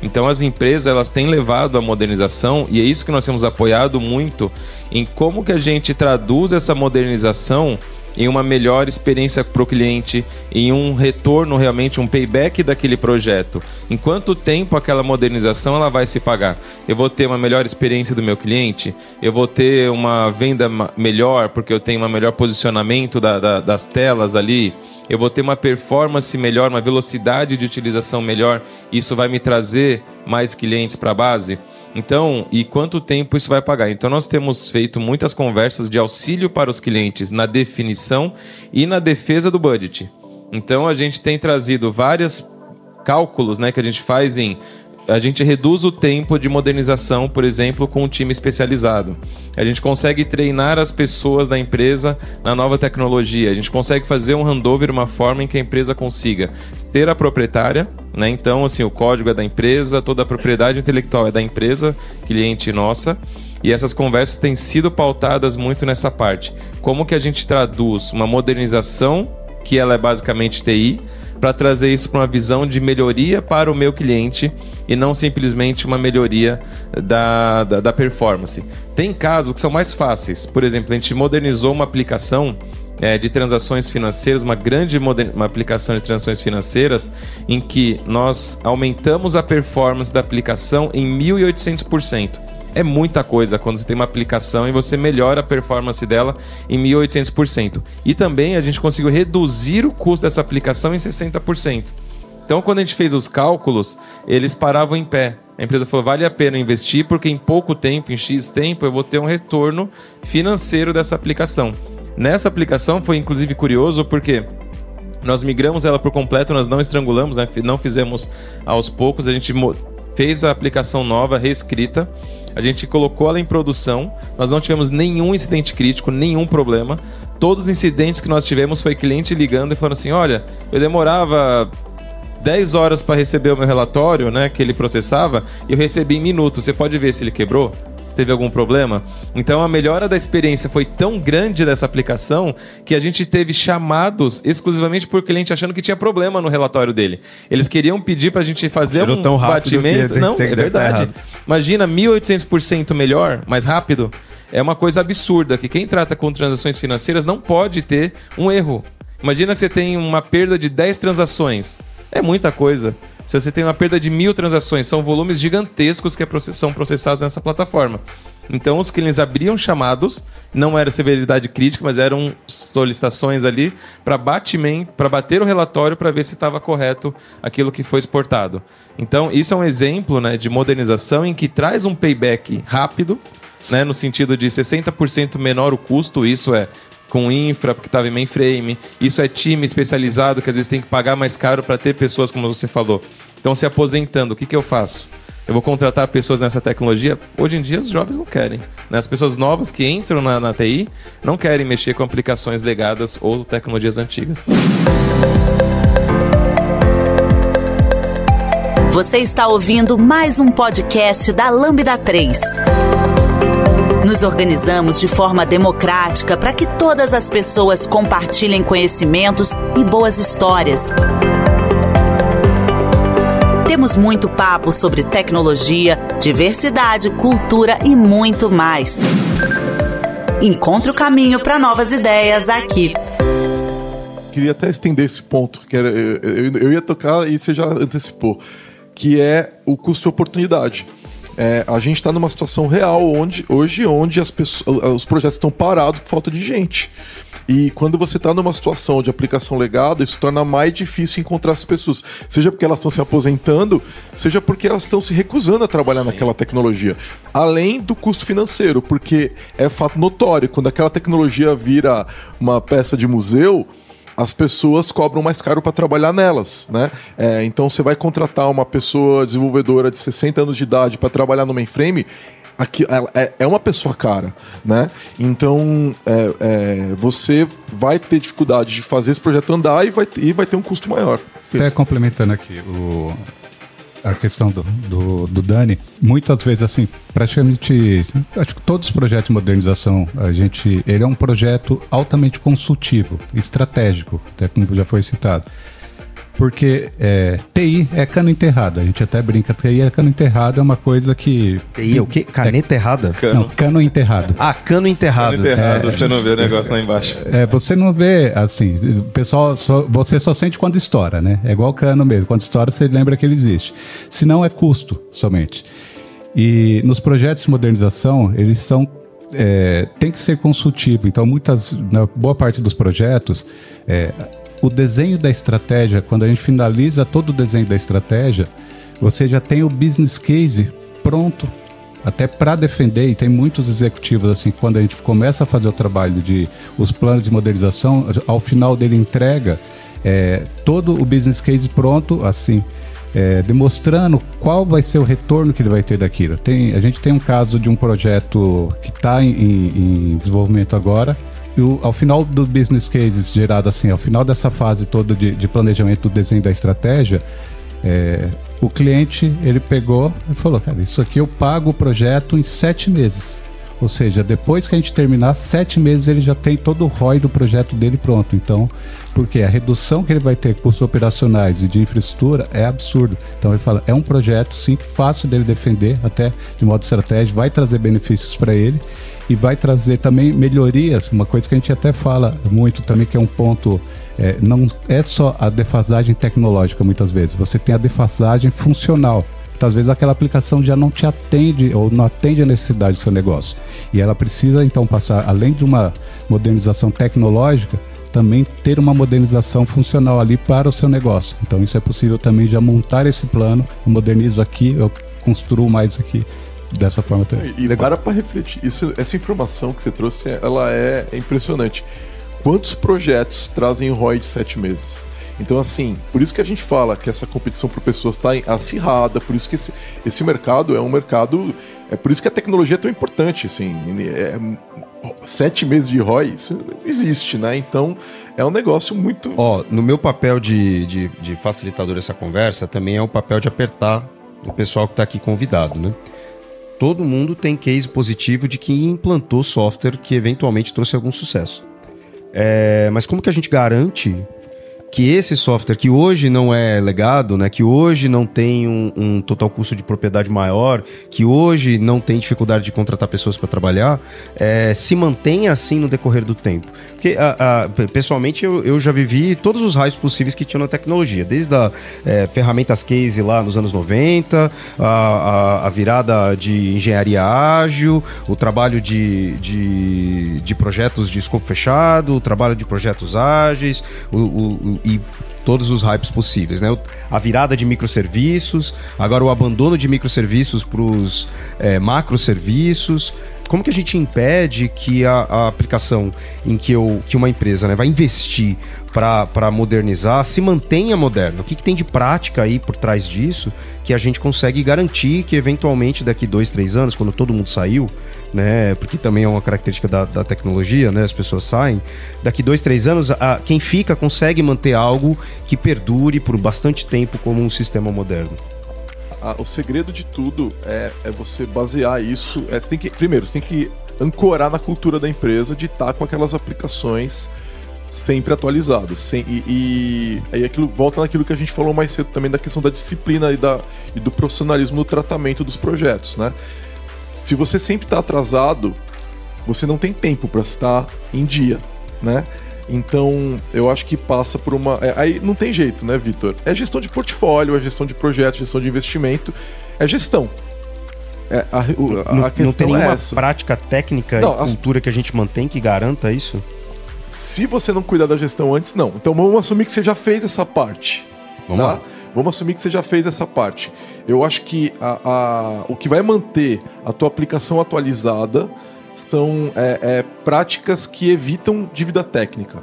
Então as empresas elas têm levado a modernização e é isso que nós temos apoiado muito em como que a gente traduz essa modernização em uma melhor experiência para o cliente, em um retorno realmente, um payback daquele projeto. Em quanto tempo aquela modernização ela vai se pagar? Eu vou ter uma melhor experiência do meu cliente? Eu vou ter uma venda melhor porque eu tenho um melhor posicionamento da, da, das telas ali? Eu vou ter uma performance melhor, uma velocidade de utilização melhor? Isso vai me trazer mais clientes para a base? Então, e quanto tempo isso vai pagar? Então, nós temos feito muitas conversas de auxílio para os clientes na definição e na defesa do budget. Então, a gente tem trazido vários cálculos né, que a gente faz em a gente reduz o tempo de modernização, por exemplo, com um time especializado. A gente consegue treinar as pessoas da empresa na nova tecnologia. A gente consegue fazer um handover uma forma em que a empresa consiga ser a proprietária, né? Então, assim, o código é da empresa, toda a propriedade intelectual é da empresa, cliente nossa. E essas conversas têm sido pautadas muito nessa parte. Como que a gente traduz uma modernização, que ela é basicamente TI, para trazer isso para uma visão de melhoria para o meu cliente e não simplesmente uma melhoria da, da, da performance. Tem casos que são mais fáceis. Por exemplo, a gente modernizou uma aplicação é, de transações financeiras, uma grande uma aplicação de transações financeiras, em que nós aumentamos a performance da aplicação em 1.800% é muita coisa quando você tem uma aplicação e você melhora a performance dela em 1800%. E também a gente conseguiu reduzir o custo dessa aplicação em 60%. Então, quando a gente fez os cálculos, eles paravam em pé. A empresa falou: vale a pena investir porque em pouco tempo, em X tempo, eu vou ter um retorno financeiro dessa aplicação. Nessa aplicação foi inclusive curioso porque nós migramos ela por completo, nós não estrangulamos, né? não fizemos aos poucos, a gente fez a aplicação nova, reescrita, a gente colocou ela em produção, nós não tivemos nenhum incidente crítico, nenhum problema. Todos os incidentes que nós tivemos foi cliente ligando e falando assim: olha, eu demorava 10 horas para receber o meu relatório, né, que ele processava, e eu recebi em minutos. Você pode ver se ele quebrou? Teve algum problema? Então a melhora da experiência foi tão grande dessa aplicação que a gente teve chamados exclusivamente por cliente achando que tinha problema no relatório dele. Eles queriam pedir para a gente fazer um tão batimento. Não, é verdade. Imagina 1800% melhor, mais rápido. É uma coisa absurda que quem trata com transações financeiras não pode ter um erro. Imagina que você tem uma perda de 10 transações. É muita coisa. Se você tem uma perda de mil transações, são volumes gigantescos que é são processados nessa plataforma. Então os clientes abriam chamados, não era severidade crítica, mas eram solicitações ali para batimento, para bater o relatório para ver se estava correto aquilo que foi exportado. Então isso é um exemplo né, de modernização em que traz um payback rápido, né, no sentido de 60% menor o custo, isso é com infra, porque estava em mainframe. Isso é time especializado que às vezes tem que pagar mais caro para ter pessoas, como você falou. Então, se aposentando, o que, que eu faço? Eu vou contratar pessoas nessa tecnologia. Hoje em dia, os jovens não querem. Né? As pessoas novas que entram na, na TI não querem mexer com aplicações legadas ou tecnologias antigas. Você está ouvindo mais um podcast da Lambda 3. Nos organizamos de forma democrática para que todas as pessoas compartilhem conhecimentos e boas histórias. Temos muito papo sobre tecnologia, diversidade, cultura e muito mais. Encontre o caminho para novas ideias aqui. Queria até estender esse ponto, que era, eu, eu ia tocar e você já antecipou, que é o custo de oportunidade. É, a gente está numa situação real onde, hoje onde as pessoas, os projetos estão parados por falta de gente. E quando você está numa situação de aplicação legada, isso torna mais difícil encontrar as pessoas. Seja porque elas estão se aposentando, seja porque elas estão se recusando a trabalhar Sim. naquela tecnologia. Além do custo financeiro, porque é fato notório, quando aquela tecnologia vira uma peça de museu, as pessoas cobram mais caro para trabalhar nelas, né? É, então você vai contratar uma pessoa desenvolvedora de 60 anos de idade para trabalhar no mainframe, aqui é, é uma pessoa cara, né? Então é, é, você vai ter dificuldade de fazer esse projeto andar e vai, e vai ter um custo maior. Até complementando aqui, o, a questão do, do, do, Dani, muitas vezes, assim, praticamente, acho que todos os projetos de modernização, a gente, ele é um projeto altamente consultivo, estratégico, até como já foi citado. Porque é, TI é cano enterrado. A gente até brinca, TI é cano enterrado, é uma coisa que. TI é o quê? Caneta é, errada? Cano. Não, cano enterrado. Ah, cano enterrado. Cano enterrado, é, você não vê o negócio lá embaixo. É, você não vê, assim, o pessoal, só, você só sente quando estoura, né? É igual cano mesmo. Quando estoura, você lembra que ele existe. Se não, é custo somente. E nos projetos de modernização, eles são é, tem que ser consultivo. Então, muitas, na boa parte dos projetos, é, o desenho da estratégia, quando a gente finaliza todo o desenho da estratégia, você já tem o business case pronto até para defender, e tem muitos executivos assim, quando a gente começa a fazer o trabalho de os planos de modernização, ao final dele entrega é, todo o business case pronto, assim, é, demonstrando qual vai ser o retorno que ele vai ter daquilo. Tem, a gente tem um caso de um projeto que está em, em, desenvolvimento agora, o, ao final do business cases gerado assim, ao final dessa fase toda de, de planejamento do desenho da estratégia, é, o cliente ele pegou e falou, cara, isso aqui eu pago o projeto em sete meses. Ou seja, depois que a gente terminar, sete meses ele já tem todo o ROI do projeto dele pronto. Então, porque a redução que ele vai ter custos operacionais e de infraestrutura é absurdo. Então ele fala, é um projeto sim que fácil dele defender, até de modo estratégico, vai trazer benefícios para ele e vai trazer também melhorias, uma coisa que a gente até fala muito também, que é um ponto, é, não é só a defasagem tecnológica muitas vezes, você tem a defasagem funcional. Muitas vezes aquela aplicação já não te atende ou não atende a necessidade do seu negócio. E ela precisa então passar, além de uma modernização tecnológica, também ter uma modernização funcional ali para o seu negócio. Então isso é possível também já montar esse plano, eu modernizo aqui, eu construo mais aqui dessa forma também. E, e para refletir, isso, essa informação que você trouxe, ela é, é impressionante. Quantos projetos trazem ROI de sete meses? Então, assim, por isso que a gente fala que essa competição por pessoas está acirrada, por isso que esse, esse mercado é um mercado. É por isso que a tecnologia é tão importante, assim. É, sete meses de ROI, isso existe, né? Então, é um negócio muito. Ó, no meu papel de, de, de facilitador dessa conversa, também é o papel de apertar o pessoal que está aqui convidado, né? Todo mundo tem case positivo de que implantou software que eventualmente trouxe algum sucesso. É, mas como que a gente garante que esse software que hoje não é legado, né, que hoje não tem um, um total custo de propriedade maior, que hoje não tem dificuldade de contratar pessoas para trabalhar, é, se mantenha assim no decorrer do tempo. Porque, a, a, pessoalmente, eu, eu, já vivi todos os raios possíveis que tinha na tecnologia, desde a é, ferramentas case lá nos anos 90, a, a, virada de engenharia ágil, o trabalho de, de, de projetos de escopo fechado, o trabalho de projetos ágeis, o, o e todos os hypes possíveis, né? A virada de microserviços, agora o abandono de microserviços para os é, macroserviços. Como que a gente impede que a, a, aplicação em que, eu, que uma empresa né, vai investir para modernizar se mantenha moderna? O que, que tem de prática aí por trás disso que a gente consegue garantir que eventualmente daqui dois, três anos, quando todo mundo saiu, né? Porque também é uma característica da, da tecnologia, né? As pessoas saem. Daqui dois, três anos, a, quem fica consegue manter algo que perdure por bastante tempo como um sistema moderno. O segredo de tudo é, é você basear isso. É, você tem que, primeiro, você tem que ancorar na cultura da empresa de estar com aquelas aplicações sempre atualizadas. Sem, e, e aí aquilo volta naquilo que a gente falou mais cedo também da questão da disciplina e, da, e do profissionalismo no tratamento dos projetos, né? se você sempre está atrasado, você não tem tempo para estar em dia, né? Então, eu acho que passa por uma. É, aí não tem jeito, né, Vitor? É gestão de portfólio, é gestão de projeto, gestão de investimento, é gestão. É, a, a, não, não tem nenhuma é prática técnica não, e cultura as... que a gente mantém que garanta isso? Se você não cuidar da gestão antes, não. Então vamos assumir que você já fez essa parte. Vamos tá? lá. Vamos assumir que você já fez essa parte. Eu acho que a, o que vai manter a tua aplicação atualizada são é, é, práticas que evitam dívida técnica,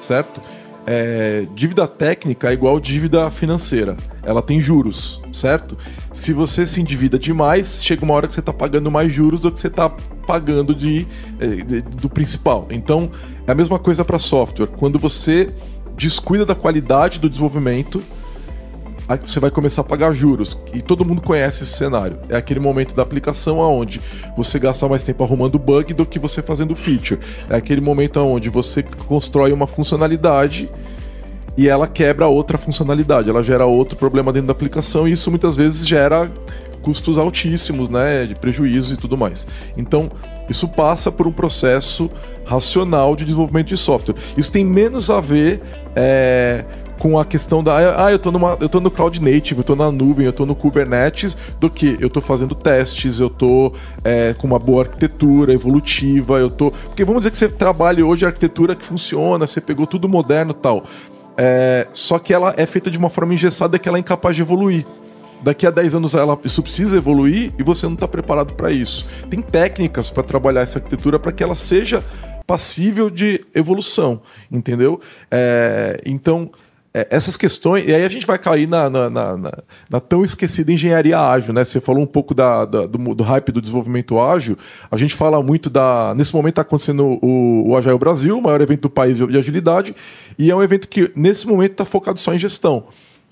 certo? É, dívida técnica é igual dívida financeira. Ela tem juros, certo? Se você se endivida demais, chega uma hora que você está pagando mais juros do que você está pagando de, é, de, do principal. Então, é a mesma coisa para software. Quando você descuida da qualidade do desenvolvimento, você vai começar a pagar juros. E todo mundo conhece esse cenário. É aquele momento da aplicação onde você gasta mais tempo arrumando bug do que você fazendo feature. É aquele momento onde você constrói uma funcionalidade e ela quebra outra funcionalidade, ela gera outro problema dentro da aplicação e isso muitas vezes gera custos altíssimos, né, de prejuízos e tudo mais. Então, isso passa por um processo racional de desenvolvimento de software. Isso tem menos a ver é, com a questão da. Ah, eu tô, numa, eu tô no Cloud Native, eu tô na nuvem, eu tô no Kubernetes, do que eu tô fazendo testes, eu tô é, com uma boa arquitetura evolutiva, eu tô. Porque vamos dizer que você trabalha hoje a arquitetura que funciona, você pegou tudo moderno tal. É, só que ela é feita de uma forma engessada que ela é incapaz de evoluir. Daqui a 10 anos ela, isso precisa evoluir e você não está preparado para isso. Tem técnicas para trabalhar essa arquitetura para que ela seja passível de evolução, entendeu? É, então, é, essas questões, e aí a gente vai cair na, na, na, na, tão esquecida engenharia ágil, né? Você falou um pouco da, da do, do, hype do desenvolvimento ágil, a gente fala muito da. Nesse momento está acontecendo o, o Agile Brasil, o maior evento do país de agilidade, e é um evento que, nesse momento, está focado só em gestão.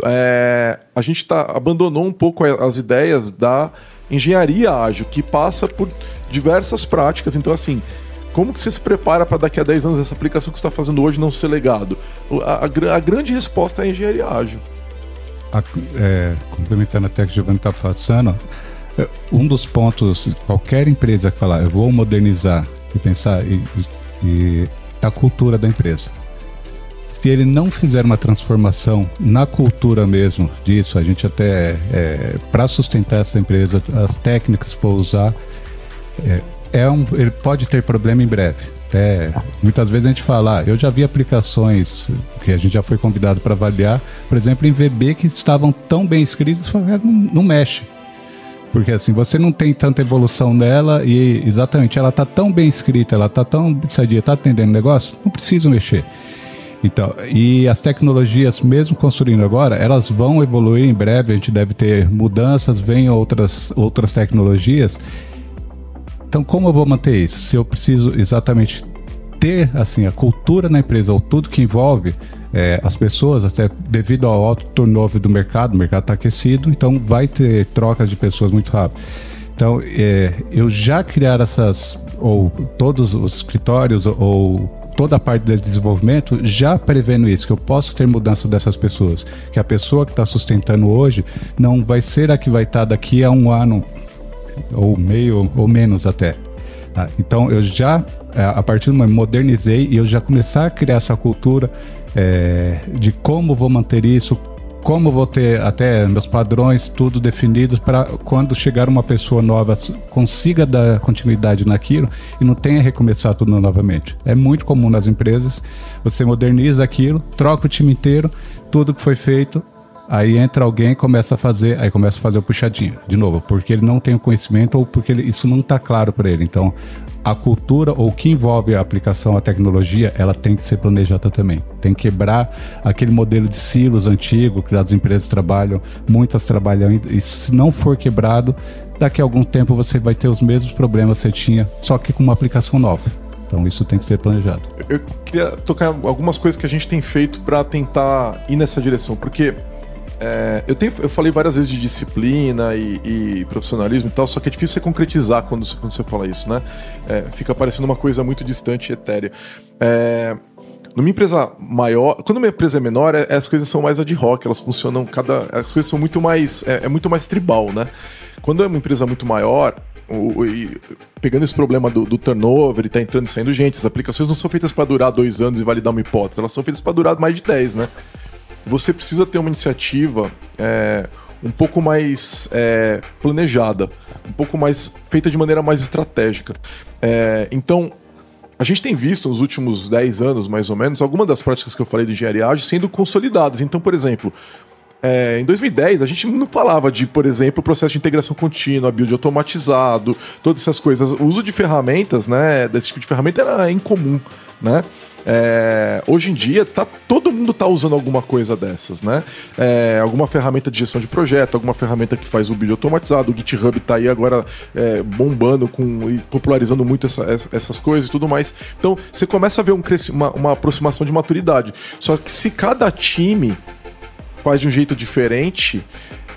É, a gente tá, abandonou um pouco as ideias da engenharia ágil, que passa por diversas práticas. Então, assim, como que você se prepara para daqui a 10 anos essa aplicação que você está fazendo hoje não ser legado? A, a, a grande resposta é a engenharia ágil. A, é, complementando até que o Giovanni está passando, é, um dos pontos, qualquer empresa que falar, eu vou modernizar e pensar e, e, a cultura da empresa. Se ele não fizer uma transformação na cultura mesmo disso, a gente até, é, para sustentar essa empresa, as técnicas para usar, é, é um, ele pode ter problema em breve. É, muitas vezes a gente fala, ah, eu já vi aplicações que a gente já foi convidado para avaliar, por exemplo, em VB que estavam tão bem escritas, não, não mexe. Porque assim, você não tem tanta evolução nela e exatamente ela tá tão bem escrita, ela tá tão sadia, tá atendendo o negócio, não precisa mexer. Então, e as tecnologias, mesmo construindo agora, elas vão evoluir em breve, a gente deve ter mudanças, vem outras, outras tecnologias. Então, como eu vou manter isso? Se eu preciso exatamente ter assim a cultura na empresa, ou tudo que envolve é, as pessoas, até devido ao alto turnover do mercado, o mercado está aquecido, então vai ter trocas de pessoas muito rápido. Então, é, eu já criar essas, ou todos os escritórios, ou toda a parte de desenvolvimento já prevendo isso, que eu posso ter mudança dessas pessoas, que a pessoa que está sustentando hoje não vai ser a que vai estar tá daqui a um ano ou meio ou menos até. Tá? Então eu já é, a partir do momento modernizei e eu já começar a criar essa cultura é, de como vou manter isso, como vou ter até meus padrões tudo definidos para quando chegar uma pessoa nova consiga dar continuidade naquilo e não tenha recomeçar tudo novamente. É muito comum nas empresas, você moderniza aquilo, troca o time inteiro, tudo que foi feito Aí entra alguém começa a fazer, aí começa a fazer o puxadinho, de novo, porque ele não tem o conhecimento ou porque ele, isso não está claro para ele. Então, a cultura ou o que envolve a aplicação, a tecnologia, ela tem que ser planejada também. Tem que quebrar aquele modelo de silos antigo que as empresas trabalham, muitas trabalham, e se não for quebrado, daqui a algum tempo você vai ter os mesmos problemas que você tinha, só que com uma aplicação nova. Então isso tem que ser planejado. Eu queria tocar algumas coisas que a gente tem feito para tentar ir nessa direção, porque é, eu, tenho, eu falei várias vezes de disciplina e, e, profissionalismo e tal, só que é difícil você concretizar quando, quando você fala isso, né? É, fica parecendo uma coisa muito distante e etérea. É, numa empresa maior, quando uma empresa é menor, é, as coisas são mais ad hoc, elas funcionam cada. As coisas são muito mais. É, é muito mais tribal, né? Quando é uma empresa muito maior, o, o, pegando esse problema do, do, turnover e tá entrando e saindo gente, as aplicações não são feitas para durar dois anos e validar uma hipótese, elas são feitas para durar mais de dez, né? Você precisa ter uma iniciativa é, um pouco mais é, planejada, um pouco mais feita de maneira mais estratégica. É, então, a gente tem visto nos últimos 10 anos, mais ou menos, algumas das práticas que eu falei de engenharia ágil sendo consolidadas. Então, por exemplo, é, em 2010, a gente não falava de, por exemplo, processo de integração contínua, build automatizado, todas essas coisas. O uso de ferramentas, né, desse tipo de ferramenta era incomum, né? É, hoje em dia, tá, todo mundo está usando alguma coisa dessas, né? É, alguma ferramenta de gestão de projeto, alguma ferramenta que faz o vídeo automatizado. O GitHub está aí agora é, bombando com, e popularizando muito essa, essas coisas e tudo mais. Então, você começa a ver um uma, uma aproximação de maturidade. Só que se cada time faz de um jeito diferente,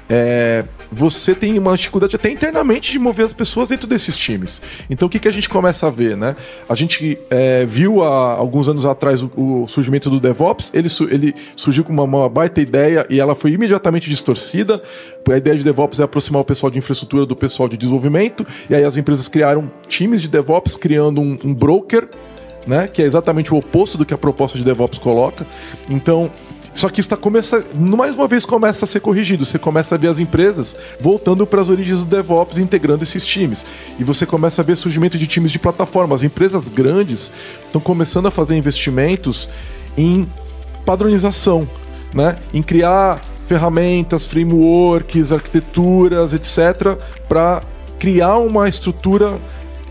é, você tem uma dificuldade até internamente de mover as pessoas dentro desses times. Então o que, que a gente começa a ver, né? A gente é, viu há alguns anos atrás o, o, surgimento do DevOps, ele, ele surgiu com uma, uma, baita ideia e ela foi imediatamente distorcida. A ideia de DevOps é aproximar o pessoal de infraestrutura do pessoal de desenvolvimento, e aí as empresas criaram times de DevOps, criando um, um broker. Né, que é exatamente o oposto do que a proposta de DevOps coloca. Então, só que isso tá começa, mais uma vez começa a ser corrigido. Você começa a ver as empresas voltando para as origens do DevOps, integrando esses times. E você começa a ver surgimento de times de plataforma. As empresas grandes estão começando a fazer investimentos em padronização, né? Em criar ferramentas, frameworks, arquiteturas, etc, para criar uma estrutura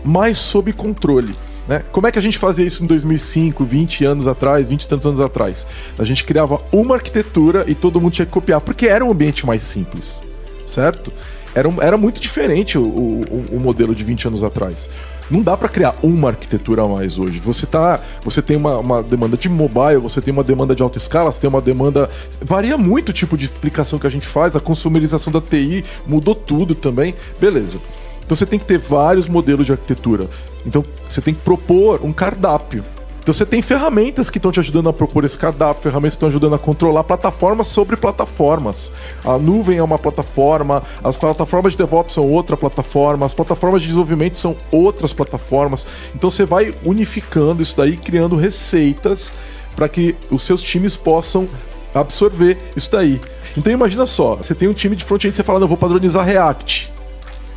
mais sob controle. Né? Como é que a gente fazia isso em 2005, 20 anos atrás, 20 e tantos anos atrás? A gente criava uma arquitetura e todo mundo tinha que copiar, porque era um ambiente mais simples, certo? Era, era muito diferente o, o, o modelo de 20 anos atrás. Não dá para criar uma arquitetura a mais hoje. Você tá, você tem uma, uma, demanda de mobile, você tem uma demanda de alta escala, você tem uma demanda. Varia muito o tipo de aplicação que a gente faz, a consumerização da TI mudou tudo também. Beleza. Então você tem que ter vários modelos de arquitetura. Então você tem que propor um cardápio. Então você tem ferramentas que estão te ajudando a propor esse cardápio, ferramentas que estão ajudando a controlar plataformas sobre plataformas. A nuvem é uma plataforma, as plataformas de DevOps são outra plataforma, as plataformas de desenvolvimento são outras plataformas. Então você vai unificando isso daí, criando receitas para que os seus times possam absorver isso daí. Então imagina só, você tem um time de front-end, você fala, não, eu vou padronizar React.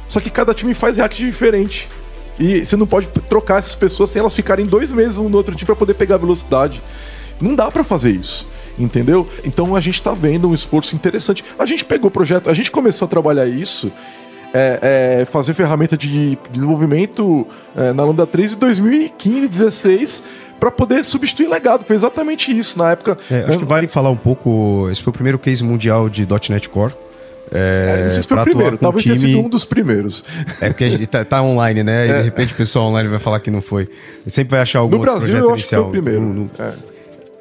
Só que cada time faz React diferente. E você não pode trocar essas pessoas sem elas ficarem dois meses um no outro time para poder pegar velocidade. Não dá para fazer isso. Entendeu? Então a gente tá vendo um esforço interessante. A gente pegou o projeto, a gente começou a trabalhar isso é, é, fazer ferramenta de desenvolvimento é, na Lambda 3 em 2015, 16 para poder substituir legado. Foi exatamente isso na época. É, acho que vale falar um pouco. Esse foi o primeiro case mundial de .NET Core. É, é, esse foi o primeiro, talvez time... tenha sido um dos primeiros. É porque a gente tá, tá online, né? E de repente o pessoal online vai falar que não foi. Sempre vai achar algum No Brasil, eu acho inicial. que foi o primeiro. No, no... É.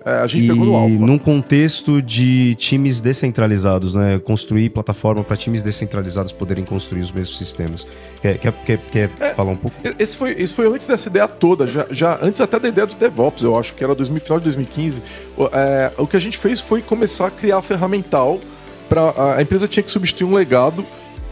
É, a gente e pegou no alfa. num contexto de times descentralizados, né? Construir plataforma para times descentralizados poderem construir os mesmos sistemas. Quer, quer, quer, quer é, falar um pouco? Esse foi, esse foi antes dessa ideia toda, já, já antes até da ideia do DevOps, eu acho que era 2000, final de 2015. É, o que a gente fez foi começar a criar a ferramental para a empresa tinha que substituir um legado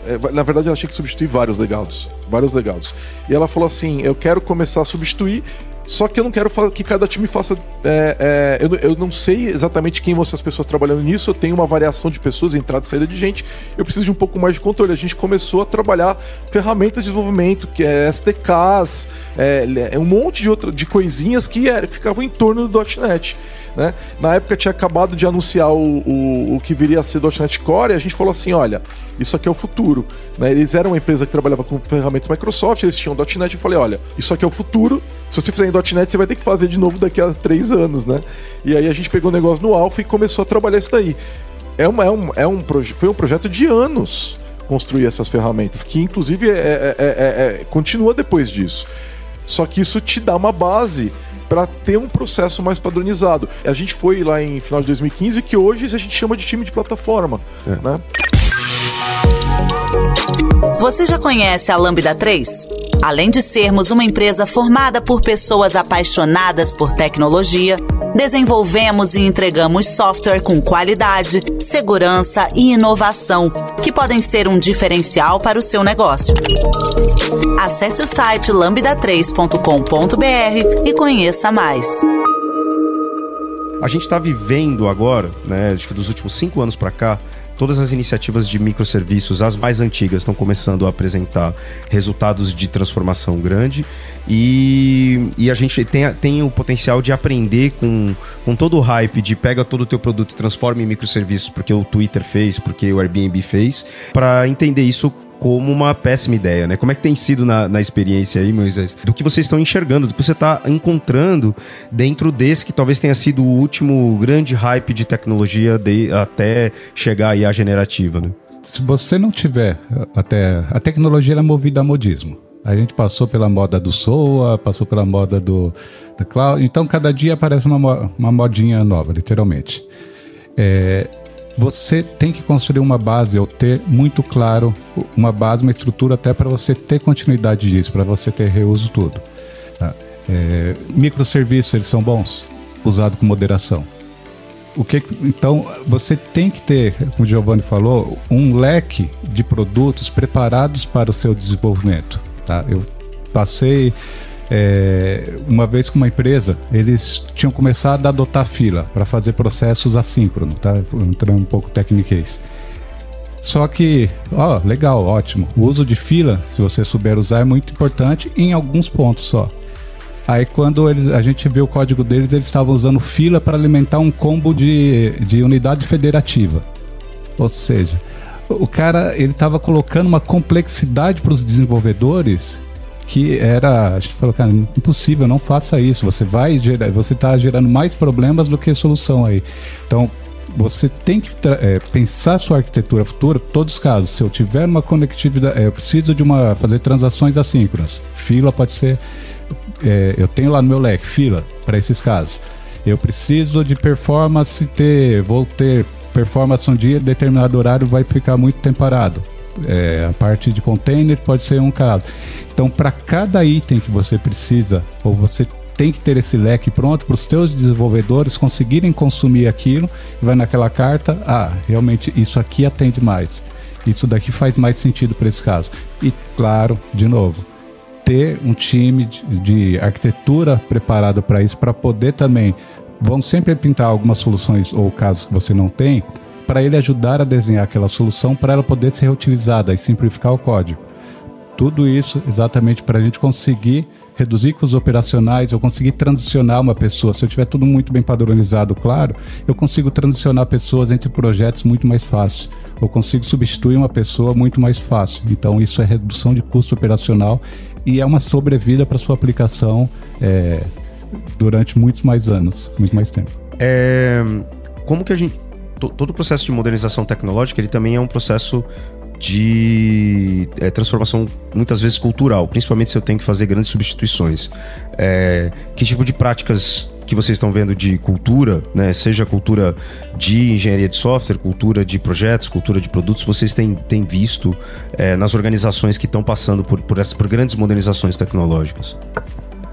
é, na verdade ela tinha que substituir vários legados, vários legados. E ela falou assim: eu quero começar a substituir só que eu não quero que cada time faça. É, é, eu, eu, não sei exatamente quem vão ser as pessoas trabalhando nisso. Eu tenho uma variação de pessoas, entrada e saída de gente. Eu preciso de um pouco mais de controle. A gente começou a trabalhar ferramentas de desenvolvimento, que é SDKs, é, um monte de, outra, de coisinhas que ficavam em torno do .NET. Né? Na época tinha acabado de anunciar o, o, o que viria a ser .NET Core e a gente falou assim, olha, isso aqui é o futuro. Né? Eles eram uma empresa que trabalhava com ferramentas Microsoft, eles tinham .NET, eu falei, olha, isso aqui é o futuro, se você fizer em .NET você vai ter que fazer de novo daqui a três anos, né? E aí a gente pegou o negócio no Alpha e começou a trabalhar isso daí. É, uma, é, um, é um foi um projeto de anos construir essas ferramentas, que inclusive é, é, é, é continua depois disso. Só que isso te dá uma base para ter um processo mais padronizado. A gente foi lá em final de 2015 que hoje a gente chama de time de plataforma, é. né? Você já conhece a Lambda 3? Além de sermos uma empresa formada por pessoas apaixonadas por tecnologia, desenvolvemos e entregamos software com qualidade, segurança e inovação, que podem ser um diferencial para o seu negócio. Acesse o site lambda3.com.br e conheça mais. A gente está vivendo agora, né, acho que dos últimos cinco anos para cá, todas as iniciativas de microserviços, as mais antigas, estão começando a apresentar resultados de transformação grande. E, e a gente tem, tem o potencial de aprender com, com todo o hype de pega todo o teu produto e transforma em microserviços porque o Twitter fez, porque o Airbnb fez, para entender isso como uma péssima ideia, né? Como é que tem sido na, na experiência aí, Moisés? Do que vocês estão enxergando, do que você está encontrando dentro desse que talvez tenha sido o último grande hype de tecnologia de, até chegar aí à generativa, né? Se você não tiver até a tecnologia é movida a modismo. A gente passou pela moda do SOA, passou pela moda do da cloud. Então cada dia aparece uma, uma modinha nova, literalmente. É, você tem que construir uma base ou ter muito claro uma base, uma estrutura até para você ter continuidade disso, para você ter reuso tudo. Tá? É, microserviços eles são bons, usado com moderação. O que, então você tem que ter, como o Giovanni falou, um leque de produtos preparados para o seu desenvolvimento. Tá? Eu passei é, uma vez com uma empresa, eles tinham começado a adotar fila para fazer processos assíncronos, tá? Entrando um pouco tecniquez. Só que, ó, legal, ótimo. O uso de fila, se você souber usar, é muito importante em alguns pontos só. Aí quando eles, a gente viu o código deles, eles estavam usando fila para alimentar um combo de, de unidade federativa. Ou seja, o cara ele estava colocando uma complexidade para os desenvolvedores que era, a gente falou, cara, impossível, não faça isso. Você vai gerar, você está gerando mais problemas do que solução aí. Então, você tem que é, pensar sua arquitetura futura, todos os casos. Se eu tiver uma conectividade, é, eu preciso de uma fazer transações assíncronas. Fila pode ser, é, eu tenho lá no meu leque fila para esses casos. Eu preciso de performance ter, vou ter performance um dia, determinado horário vai ficar muito tempo parado. É, a parte de container pode ser um caso. Então, para cada item que você precisa, ou você tem que ter esse leque pronto para os seus desenvolvedores conseguirem consumir aquilo, vai naquela carta, ah, realmente isso aqui atende mais. Isso daqui faz mais sentido para esse caso. E claro, de novo, ter um time de, arquitetura preparado para isso, para poder também, vão sempre pintar algumas soluções ou casos que você não tem, para ele ajudar a desenhar aquela solução para ela poder ser reutilizada e simplificar o código. Tudo isso exatamente para a gente conseguir reduzir custos operacionais, eu conseguir transicionar uma pessoa. Se eu tiver tudo muito bem padronizado, claro, eu consigo transicionar pessoas entre projetos muito mais fácil. Eu consigo substituir uma pessoa muito mais fácil. Então, isso é redução de custo operacional e é uma sobrevida para sua aplicação é, durante muitos mais anos, muito mais tempo. É, como que a gente todo o processo de modernização tecnológica ele também é um processo de é, transformação muitas vezes cultural, principalmente se eu tenho que fazer grandes substituições. É, que tipo de práticas que vocês estão vendo de cultura, né, seja cultura de engenharia de software, cultura de projetos, cultura de produtos, vocês têm, têm visto é, nas organizações que estão passando por, por, por grandes modernizações tecnológicas?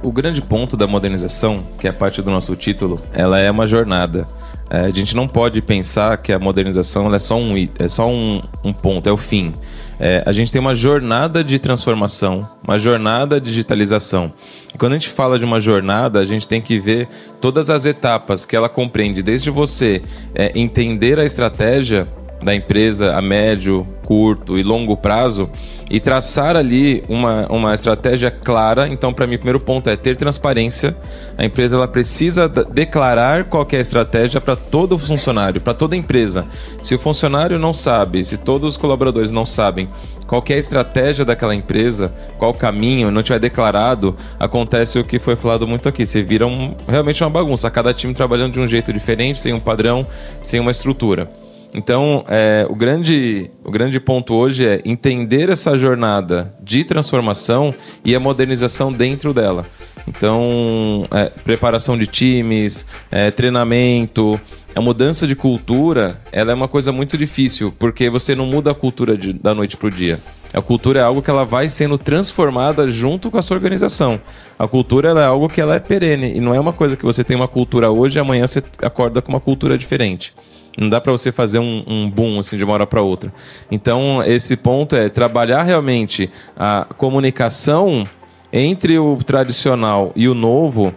O grande ponto da modernização, que é parte do nosso título, ela é uma jornada. É, a gente não pode pensar que a modernização é só um, é só um, um ponto, é o fim. É, a gente tem uma jornada de transformação, uma jornada de digitalização. E quando a gente fala de uma jornada, a gente tem que ver todas as etapas que ela compreende, desde você é, entender a estratégia da empresa a médio, curto e longo prazo e traçar ali uma, uma estratégia clara. Então, para mim, o primeiro ponto é ter transparência. A empresa ela precisa declarar qual é a estratégia para todo funcionário, para toda empresa. Se o funcionário não sabe, se todos os colaboradores não sabem qual é a estratégia daquela empresa, qual o caminho, não tiver declarado, acontece o que foi falado muito aqui. Você vira um, realmente uma bagunça. Cada time trabalhando de um jeito diferente, sem um padrão, sem uma estrutura. Então, é, o, grande, o grande ponto hoje é entender essa jornada de transformação e a modernização dentro dela. Então, é, preparação de times, é, treinamento, a mudança de cultura, ela é uma coisa muito difícil, porque você não muda a cultura de, da noite para o dia. A cultura é algo que ela vai sendo transformada junto com a sua organização. A cultura é algo que ela é perene e não é uma coisa que você tem uma cultura hoje e amanhã você acorda com uma cultura diferente. Não dá para você fazer um, um, boom assim de uma hora para outra. Então, esse ponto é trabalhar realmente a comunicação entre o tradicional e o novo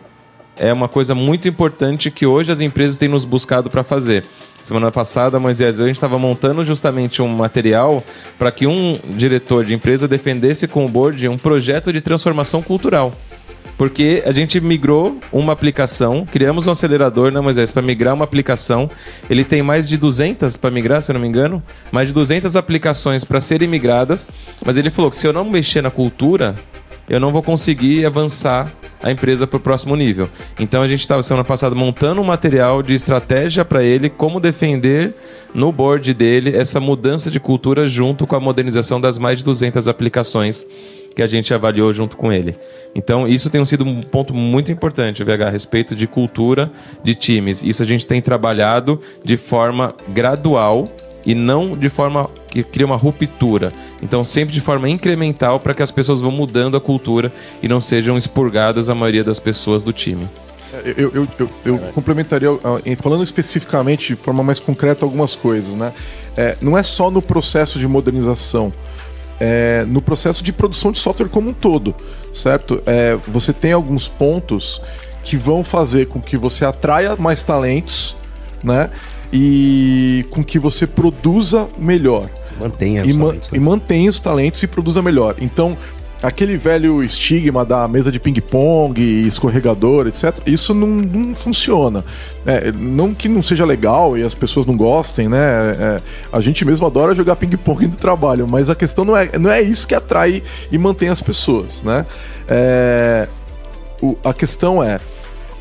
é uma coisa muito importante que hoje as empresas têm nos buscado para fazer. Semana passada, Moisés, a gente estava montando justamente um material para que um diretor de empresa defendesse com o board um projeto de transformação cultural. Porque a gente migrou uma aplicação, criamos um acelerador, né, Moisés, para migrar uma aplicação. Ele tem mais de 200 para migrar, se eu não me engano, mais de 200 aplicações para serem migradas. Mas ele falou que se eu não mexer na cultura, eu não vou conseguir avançar a empresa para o próximo nível. Então a gente estava semana passada montando um material de estratégia para ele, como defender no board dele essa mudança de cultura junto com a modernização das mais de 200 aplicações que a gente avaliou junto com ele. Então, isso tem sido um ponto muito importante, VH, a respeito de cultura de times. Isso a gente tem trabalhado de forma gradual e não de forma que cria uma ruptura. Então, sempre de forma incremental para que as pessoas vão mudando a cultura e não sejam expurgadas a maioria das pessoas do time. É, eu, eu, eu, eu complementaria, falando especificamente de forma mais concreta, algumas coisas, né? É, não é só no processo de modernização é, no processo de produção de software como um todo, certo? É, você tem alguns pontos que vão fazer com que você atraia mais talentos, né? E com que você produza melhor. Mantenha os e, talentos. Né? E mantenha os talentos e produza melhor. Então, aquele velho estigma da mesa de ping-pong, escorregador, etc., isso não, não funciona. É, não que não seja legal e as pessoas não gostem, né? É, a gente mesmo adora jogar ping-pong no trabalho, mas a questão não é, não é isso que atrai e mantém as pessoas, né? É, o, a questão é,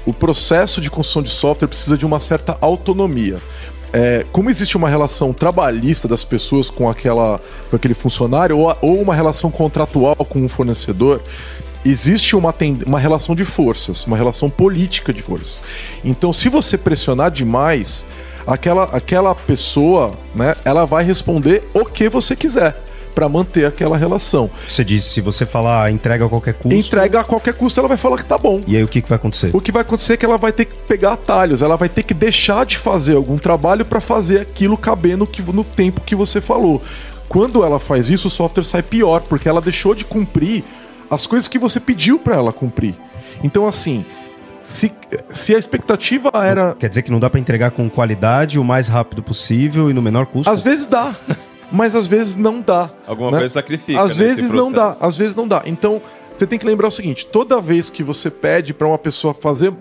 o processo de construção de software precisa de uma certa autonomia é, como existe uma relação trabalhista das pessoas com, aquela, com aquele funcionário ou, ou uma relação contratual com um fornecedor, existe uma, uma relação de forças, uma relação política de forças. Então, se você pressionar demais, aquela, aquela pessoa, né, ela vai responder o que você quiser para manter aquela relação. Você disse, se você falar entrega a qualquer custo. Entrega a qualquer custo, ela vai falar que tá bom. E aí o que, que vai acontecer? O que vai acontecer é que ela vai ter que pegar atalhos, ela vai ter que deixar de fazer algum trabalho para fazer aquilo caber no, que, no tempo que você falou. Quando ela faz isso, o software sai pior, porque ela deixou de cumprir as coisas que você pediu para ela cumprir. Então, assim, se, se a expectativa era. Quer dizer que não dá para entregar com qualidade o mais rápido possível e no menor custo? Às vezes dá. mas às vezes não dá. Alguma né? coisa sacrifica. Às vezes não dá, às vezes não dá. Então, você tem que lembrar o seguinte: toda vez que você pede para uma pessoa fazer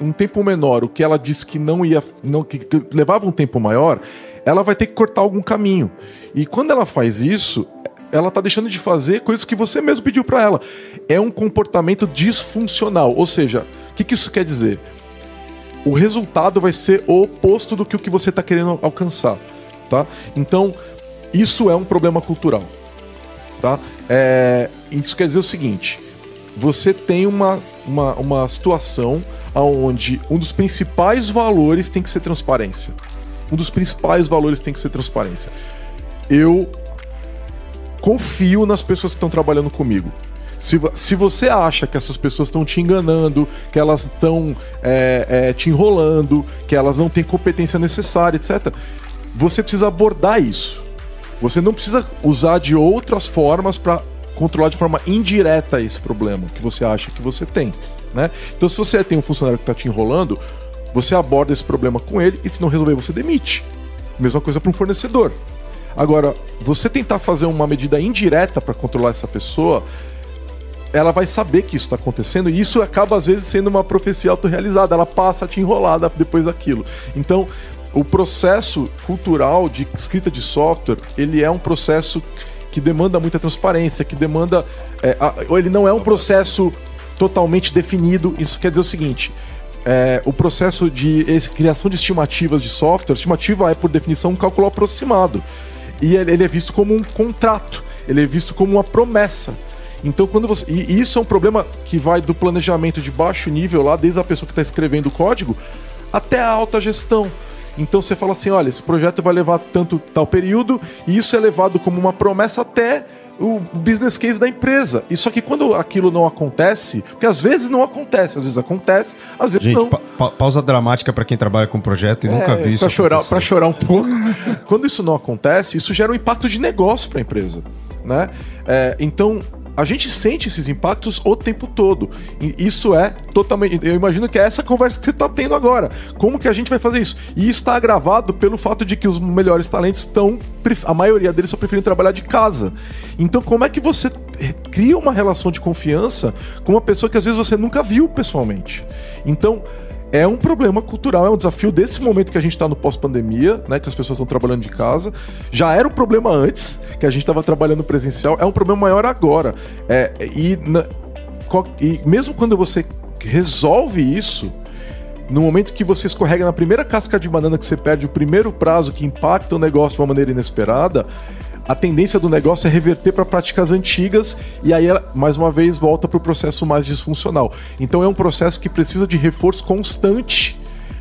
um tempo menor o que ela disse que não ia, não, que, que levava um tempo maior, ela vai ter que cortar algum caminho. E quando ela faz isso, ela está deixando de fazer coisas que você mesmo pediu para ela. É um comportamento disfuncional. Ou seja, o que, que isso quer dizer? O resultado vai ser o oposto do que o que você está querendo alcançar, tá? Então, isso é um problema cultural, tá? É, isso quer dizer o seguinte: você tem uma, uma, uma situação onde um dos principais valores tem que ser transparência. Um dos principais valores tem que ser transparência. Eu confio nas pessoas que estão trabalhando comigo. Se, se você acha que essas pessoas estão te enganando, que elas estão é, é, te enrolando, que elas não têm competência necessária, etc., você precisa abordar isso. Você não precisa usar de outras formas para controlar de forma indireta esse problema que você acha que você tem. Né? Então, se você tem um funcionário que está te enrolando, você aborda esse problema com ele e, se não resolver, você demite. Mesma coisa para um fornecedor. Agora, você tentar fazer uma medida indireta para controlar essa pessoa, ela vai saber que isso está acontecendo e isso acaba às vezes sendo uma profecia autorrealizada. Ela passa a te enrolar depois daquilo. Então, o processo cultural de escrita de software, ele é um processo que demanda muita transparência, que demanda. É, a, ele não é um processo totalmente definido. Isso quer dizer o seguinte: é, o processo de criação de estimativas de software, estimativa é, por definição, um cálculo aproximado e ele é visto como um contrato, ele é visto como uma promessa. Então, quando você. E isso é um problema que vai do planejamento de baixo nível, lá, desde a pessoa que está escrevendo o código, até a alta gestão. Então você fala assim: olha, esse projeto vai levar tanto tal período, e isso é levado como uma promessa até o business case da empresa. E só que quando aquilo não acontece, porque às vezes não acontece, às vezes acontece, às vezes Gente, não. Pa pausa dramática para quem trabalha com projeto e é, nunca viu isso. Para chorar, chorar um pouco. quando isso não acontece, isso gera um impacto de negócio para a empresa, né? É, então a gente sente esses impactos o tempo todo. E isso é totalmente. Eu imagino que é essa conversa que você está tendo agora. Como que a gente vai fazer isso? E isso está agravado pelo fato de que os melhores talentos estão. A maioria deles só preferem trabalhar de casa. Então, como é que você cria uma relação de confiança com uma pessoa que às vezes você nunca viu pessoalmente? Então é um problema cultural, é um desafio desse momento que a gente está no pós-pandemia, né, que as pessoas estão trabalhando de casa. Já era um problema antes, que a gente estava trabalhando presencial, é um problema maior agora. É, e, na, e mesmo quando você resolve isso, no momento que você escorrega na primeira casca de banana que você perde o primeiro prazo que impacta o negócio de uma maneira inesperada, a tendência do negócio é reverter para práticas antigas e aí ela, mais uma vez, volta para o processo mais disfuncional. Então é um processo que precisa de reforço constante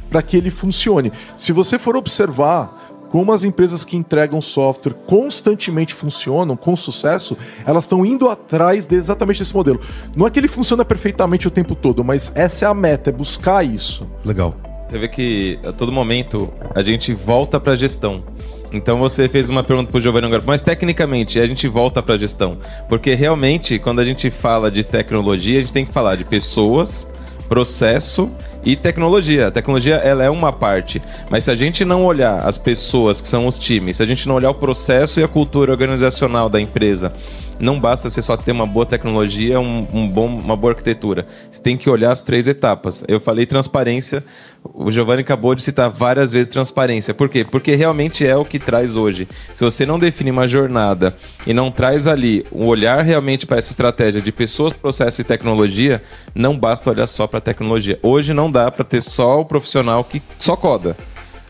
para que ele funcione. Se você for observar como as empresas que entregam software constantemente funcionam com sucesso, elas estão indo atrás de exatamente desse modelo. Não é que ele funciona perfeitamente o tempo todo, mas essa é a meta, é buscar isso. Legal. Você vê que a todo momento a gente volta para a gestão. Então você fez uma pergunta para o Giovanni agora, mas tecnicamente a gente volta para gestão, porque realmente quando a gente fala de tecnologia, a gente tem que falar de pessoas, processo e tecnologia. A tecnologia ela é uma parte, mas se a gente não olhar as pessoas que são os times, se a gente não olhar o processo e a cultura organizacional da empresa, não basta você só ter uma boa tecnologia, um, um, bom, uma boa arquitetura. Você tem que olhar as três etapas. Eu falei transparência, o Giovanni acabou de citar várias vezes transparência. Por quê? Porque realmente é o que traz hoje. Se você não definir uma jornada e não traz ali um olhar realmente para essa estratégia de pessoas, processo e tecnologia, não basta olhar só para a tecnologia. Hoje não dá para ter só o profissional que só coda.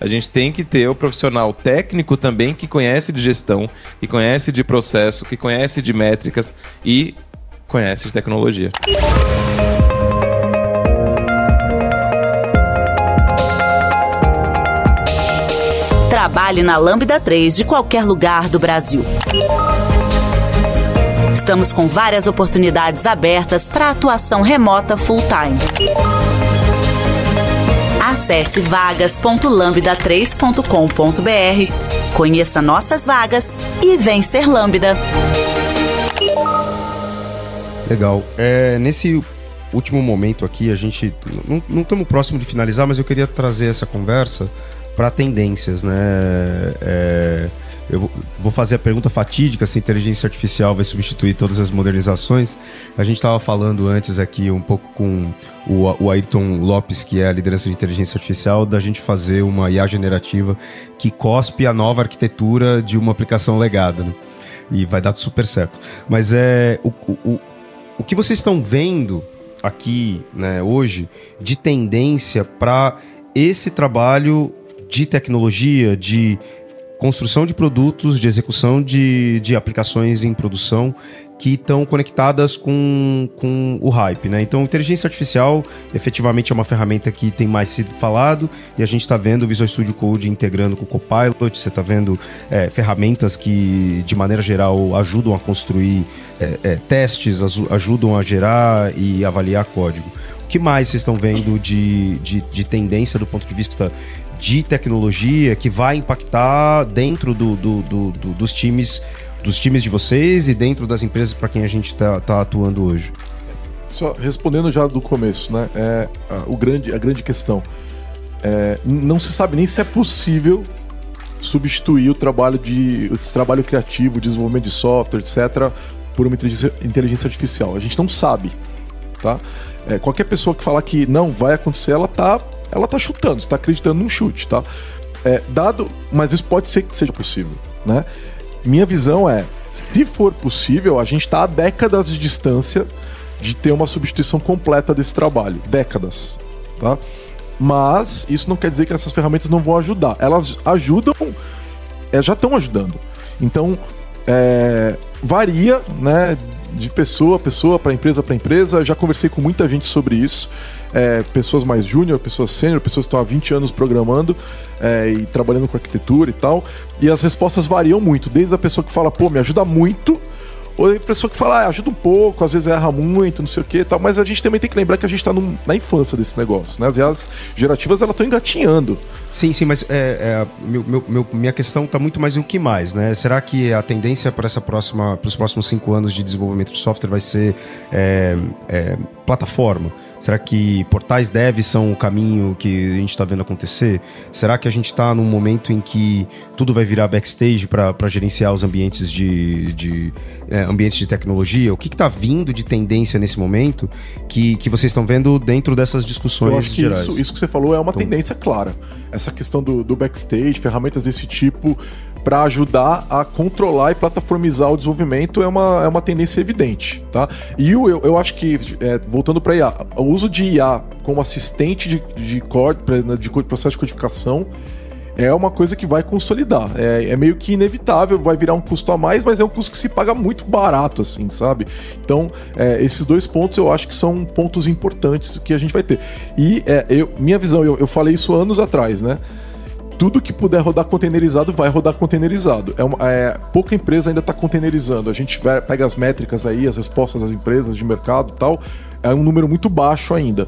A gente tem que ter o profissional técnico também que conhece de gestão, que conhece de processo, que conhece de métricas e conhece de tecnologia. Trabalhe na Lambda 3 de qualquer lugar do Brasil. Estamos com várias oportunidades abertas para atuação remota full-time. Acesse vagas.lambda3.com.br, conheça nossas vagas e vem ser Lambda. Legal. É, nesse último momento aqui, a gente não estamos próximo de finalizar, mas eu queria trazer essa conversa para tendências, né? É, eu vou fazer a pergunta fatídica se a inteligência artificial vai substituir todas as modernizações. A gente estava falando antes aqui um pouco com o, o Ayrton Lopes, que é a liderança de inteligência artificial, da gente fazer uma IA generativa que cospe a nova arquitetura de uma aplicação legada, né? E vai dar super certo. Mas é o, o, o que vocês estão vendo aqui, né, hoje, de tendência para esse trabalho de tecnologia, de construção de produtos, de execução de, de aplicações em produção que estão conectadas com, com o hype, né? Então, inteligência artificial efetivamente é uma ferramenta que tem mais sido falado e a gente está vendo o Visual Studio Code integrando com o Copilot, você está vendo é, ferramentas que, de maneira geral, ajudam a construir é, é, testes, ajudam a gerar e avaliar código. O que mais vocês estão vendo de, de, de tendência do ponto de vista de tecnologia que vai impactar dentro do, do, do, do dos times dos times de vocês e dentro das empresas para quem a gente está tá atuando hoje? Só respondendo já do começo, né? É, a, o grande, a grande questão. É, não se sabe nem se é possível substituir o trabalho de esse trabalho criativo, desenvolvimento de software, etc., por uma inteligência, inteligência artificial. A gente não sabe, tá? É, qualquer pessoa que falar que não vai acontecer, ela tá, ela tá chutando, está acreditando num chute, tá? É, dado, mas isso pode ser que seja possível, né? minha visão é, se for possível, a gente está a décadas de distância de ter uma substituição completa desse trabalho. Décadas, tá? Mas isso não quer dizer que essas ferramentas não vão ajudar. Elas ajudam, é, já estão ajudando. Então, é, varia, né, de pessoa a pessoa, para empresa para empresa. Já conversei com muita gente sobre isso é, pessoas mais júnior, pessoas sênior, pessoas que estão há 20 anos programando é, e trabalhando com arquitetura e tal. E as respostas variam muito, desde a pessoa que fala, pô, me ajuda muito, ou a pessoa que fala, ah, ajuda um pouco, às vezes erra muito, não sei o que tal. Mas a gente também tem que lembrar que a gente está na infância desse negócio, né? As IAs gerativas, elas estão engatinhando. Sim, sim, mas é, é meu, meu, minha questão está muito mais em o que mais, né? Será que a tendência para essa próxima, para os próximos cinco anos de desenvolvimento de software vai ser é, é plataforma? Será que portais dev são o caminho que a gente está vendo acontecer? Será que a gente está num momento em que tudo vai virar backstage para gerenciar os ambientes de, de é, ambientes de tecnologia? O que está vindo de tendência nesse momento que, que vocês estão vendo dentro dessas discussões Eu acho que gerais? Isso, isso que você falou é uma então, tendência clara. Essa questão do, do backstage, ferramentas desse tipo para ajudar a controlar e plataformizar o desenvolvimento é uma, é uma tendência evidente, tá? E eu, eu acho que, é, voltando para IA, o uso de IA como assistente de, de, código, de processo de codificação é uma coisa que vai consolidar. É, é, meio que inevitável, vai virar um custo a mais, mas é um custo que se paga muito barato, assim, sabe? Então, é, esses dois pontos eu acho que são pontos importantes que a gente vai ter. E é, eu, minha visão, eu, eu falei isso anos atrás, né? tudo que puder rodar containerizado vai rodar containerizado. É, uma, é pouca empresa ainda está containerizando. A gente pega as métricas aí, as respostas das empresas de mercado e tal, é um número muito baixo ainda.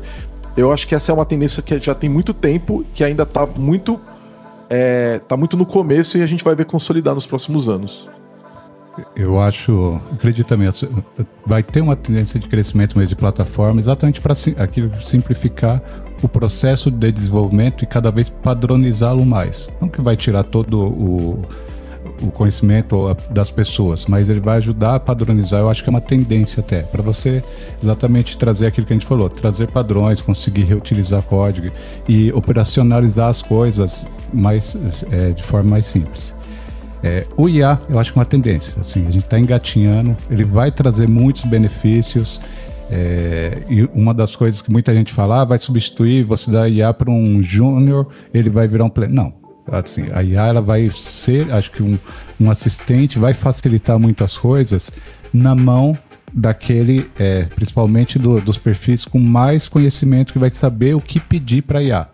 Eu acho que essa é uma tendência que já tem muito tempo, que ainda está muito, é, tá muito no começo e a gente vai ver consolidar nos próximos anos. Eu acho, acredito mesmo, vai ter uma tendência de crescimento mesmo de plataforma, exatamente para simplificar o processo de desenvolvimento e cada vez padronizá-lo mais. Não que vai tirar todo o, o conhecimento das pessoas, mas ele vai ajudar a padronizar. Eu acho que é uma tendência até para você exatamente trazer aquilo que a gente falou, trazer padrões, conseguir reutilizar código e operacionalizar as coisas mais é, de forma mais simples. É, o IA, eu acho que é uma tendência. Assim, a gente está engatinhando, ele vai trazer muitos benefícios. É, e uma das coisas que muita gente fala, ah, vai substituir, você dá IA para um júnior, ele vai virar um pleno. Não, assim, a IA ela vai ser, acho que um, um assistente, vai facilitar muitas coisas na mão daquele, é, principalmente do, dos perfis com mais conhecimento, que vai saber o que pedir para IA.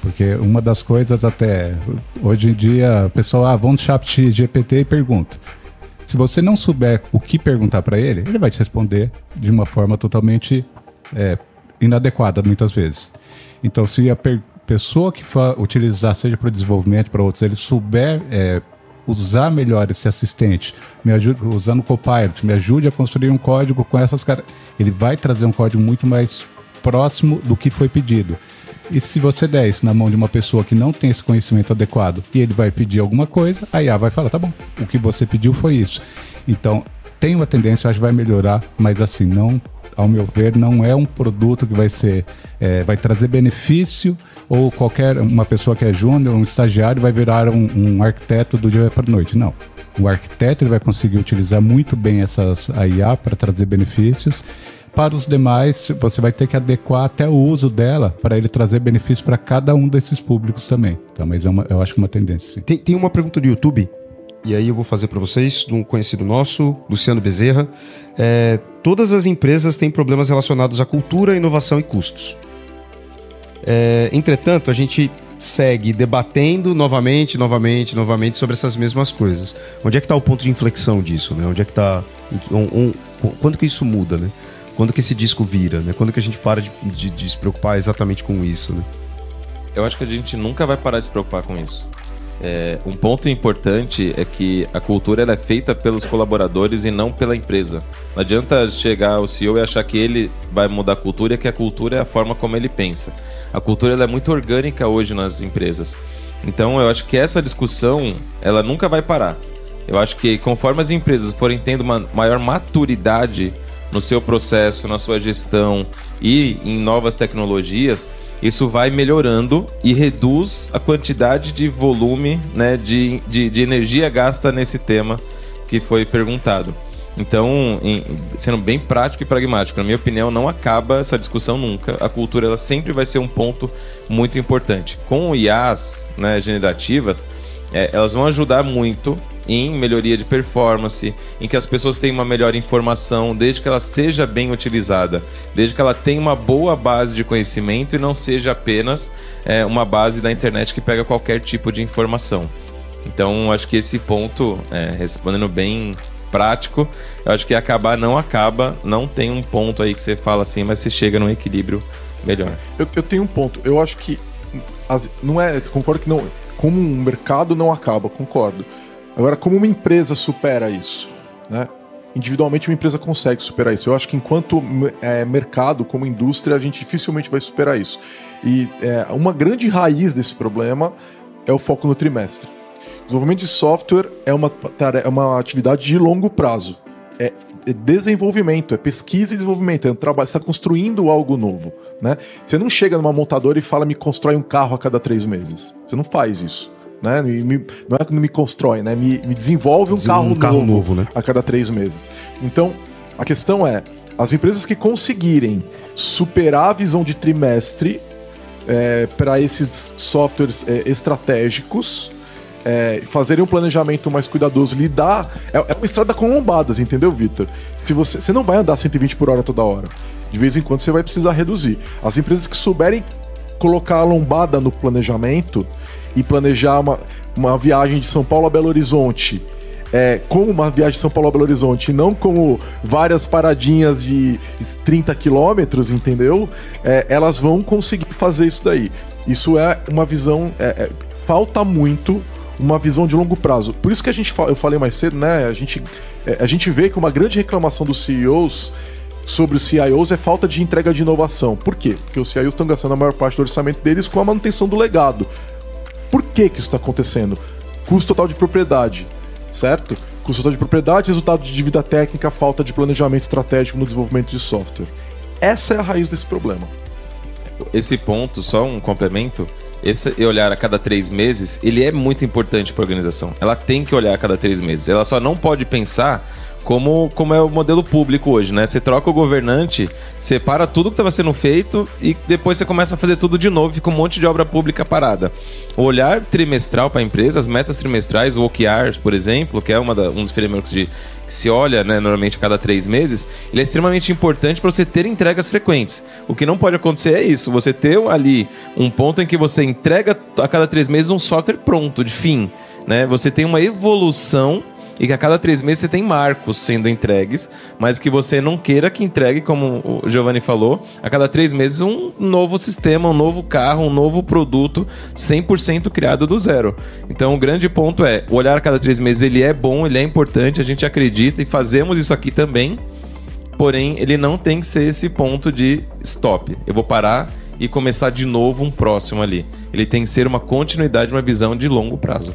Porque uma das coisas até, hoje em dia, o pessoal, ah, vão no chat GPT e pergunta. Se você não souber o que perguntar para ele, ele vai te responder de uma forma totalmente é, inadequada, muitas vezes. Então, se a pessoa que for utilizar, seja para desenvolvimento, para outros, ele souber é, usar melhor esse assistente, me ajude, usando o Copilot, me ajude a construir um código com essas caras, ele vai trazer um código muito mais próximo do que foi pedido. E se você der isso na mão de uma pessoa que não tem esse conhecimento adequado e ele vai pedir alguma coisa, a IA vai falar: tá bom, o que você pediu foi isso. Então, tem uma tendência, acho que vai melhorar, mas assim, não, ao meu ver, não é um produto que vai ser, é, vai trazer benefício ou qualquer uma pessoa que é júnior, um estagiário, vai virar um, um arquiteto do dia para noite. Não. O arquiteto ele vai conseguir utilizar muito bem essas IA para trazer benefícios. Para os demais, você vai ter que adequar até o uso dela para ele trazer benefício para cada um desses públicos também. Então, mas é uma, eu acho que é uma tendência. Tem, tem uma pergunta do YouTube e aí eu vou fazer para vocês, de um conhecido nosso, Luciano Bezerra. É, todas as empresas têm problemas relacionados à cultura, inovação e custos. É, entretanto, a gente segue debatendo novamente, novamente, novamente sobre essas mesmas coisas. Onde é que está o ponto de inflexão disso? Né? Onde é que está... Um, um, quando que isso muda, né? Quando que esse disco vira, né? Quando que a gente para de, de, de se preocupar exatamente com isso, né? Eu acho que a gente nunca vai parar de se preocupar com isso. É, um ponto importante é que a cultura é feita pelos colaboradores e não pela empresa. Não adianta chegar o CEO e achar que ele vai mudar a cultura e que a cultura é a forma como ele pensa. A cultura é muito orgânica hoje nas empresas. Então eu acho que essa discussão ela nunca vai parar. Eu acho que conforme as empresas forem tendo uma maior maturidade no seu processo, na sua gestão e em novas tecnologias, isso vai melhorando e reduz a quantidade de volume né, de, de, de energia gasta nesse tema que foi perguntado. Então, em, sendo bem prático e pragmático, na minha opinião, não acaba essa discussão nunca. A cultura ela sempre vai ser um ponto muito importante. Com IAs né, generativas, é, elas vão ajudar muito em melhoria de performance, em que as pessoas tenham uma melhor informação, desde que ela seja bem utilizada, desde que ela tenha uma boa base de conhecimento e não seja apenas é, uma base da internet que pega qualquer tipo de informação. Então, acho que esse ponto, é, respondendo bem prático, eu acho que acabar não acaba, não tem um ponto aí que você fala assim, mas você chega num equilíbrio melhor. Eu, eu tenho um ponto, eu acho que as, não é, concordo que não, como um mercado não acaba, concordo. Agora, como uma empresa supera isso? Né? Individualmente, uma empresa consegue superar isso. Eu acho que enquanto é, mercado, como indústria, a gente dificilmente vai superar isso. E é, uma grande raiz desse problema é o foco no trimestre. Desenvolvimento de software é uma, é uma atividade de longo prazo. É, é desenvolvimento, é pesquisa e desenvolvimento, é um trabalho, está construindo algo novo. Né? Você não chega numa montadora e fala, me constrói um carro a cada três meses. Você não faz isso né? Me, não é que me constrói, né? Me, me desenvolve um, carro, um carro novo, novo né? a cada três meses. Então, a questão é, as empresas que conseguirem superar a visão de trimestre é, para esses softwares é, estratégicos, é, fazerem um planejamento mais cuidadoso, lidar. É, é uma estrada com lombadas, entendeu, Vitor? Se você, você não vai andar 120 por hora toda hora. De vez em quando você vai precisar reduzir. As empresas que souberem colocar a lombada no planejamento, e planejar uma, uma viagem de São Paulo a Belo Horizonte é, como uma viagem de São Paulo a Belo Horizonte, não como várias paradinhas de 30 quilômetros, entendeu? É, elas vão conseguir fazer isso daí. Isso é uma visão. É, é falta muito uma visão de longo prazo. Por isso que a gente eu falei mais cedo, né? A gente, é, a gente vê que uma grande reclamação dos CEOs sobre os CIOs é falta de entrega de inovação. Por quê? Porque os CIOs estão gastando a maior parte do orçamento deles com a manutenção do legado. Que, que isso está acontecendo? Custo total de propriedade, certo? Custo total de propriedade, resultado de dívida técnica, falta de planejamento estratégico no desenvolvimento de software. Essa é a raiz desse problema. Esse ponto, só um complemento, esse olhar a cada três meses, ele é muito importante para a organização. Ela tem que olhar a cada três meses. Ela só não pode pensar como, como é o modelo público hoje, né? Você troca o governante, separa tudo que estava sendo feito e depois você começa a fazer tudo de novo, fica um monte de obra pública parada. O olhar trimestral para a empresa, as metas trimestrais, o OKRs, por exemplo, que é uma da, um dos frameworks de, que se olha né, normalmente a cada três meses, ele é extremamente importante para você ter entregas frequentes. O que não pode acontecer é isso, você ter ali um ponto em que você entrega a cada três meses um software pronto, de fim. Né? Você tem uma evolução e que a cada três meses você tem marcos sendo entregues, mas que você não queira que entregue, como o Giovanni falou, a cada três meses um novo sistema, um novo carro, um novo produto 100% criado do zero. Então o grande ponto é, o olhar a cada três meses ele é bom, ele é importante, a gente acredita e fazemos isso aqui também, porém ele não tem que ser esse ponto de stop. Eu vou parar e começar de novo um próximo ali. Ele tem que ser uma continuidade, uma visão de longo prazo.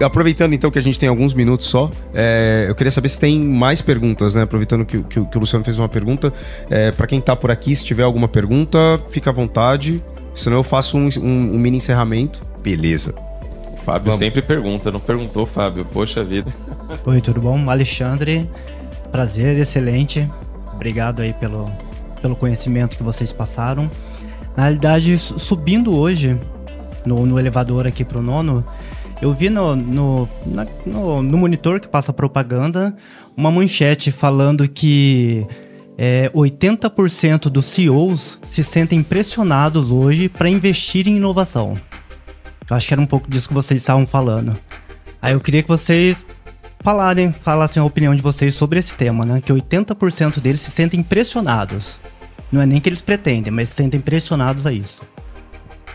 aproveitando então que a gente tem alguns minutos só, é, eu queria saber se tem mais perguntas, né? Aproveitando que, que, que o Luciano fez uma pergunta, é, para quem está por aqui, se tiver alguma pergunta, fica à vontade. Senão eu faço um, um, um mini encerramento. Beleza. O Fábio Vamos. sempre pergunta, não perguntou, Fábio? Poxa vida. Oi, tudo bom? Alexandre, prazer, excelente. Obrigado aí pelo, pelo conhecimento que vocês passaram. Na realidade, subindo hoje no, no elevador aqui para o nono, eu vi no, no, na, no, no, monitor que passa propaganda uma manchete falando que é, 80% dos CEOs se sentem pressionados hoje para investir em inovação. Eu acho que era um pouco disso que vocês estavam falando. Aí eu queria que vocês falarem, falassem a opinião de vocês sobre esse tema, né? Que 80% deles se sentem pressionados. Não é nem que eles pretendem, mas se sentem pressionados a isso.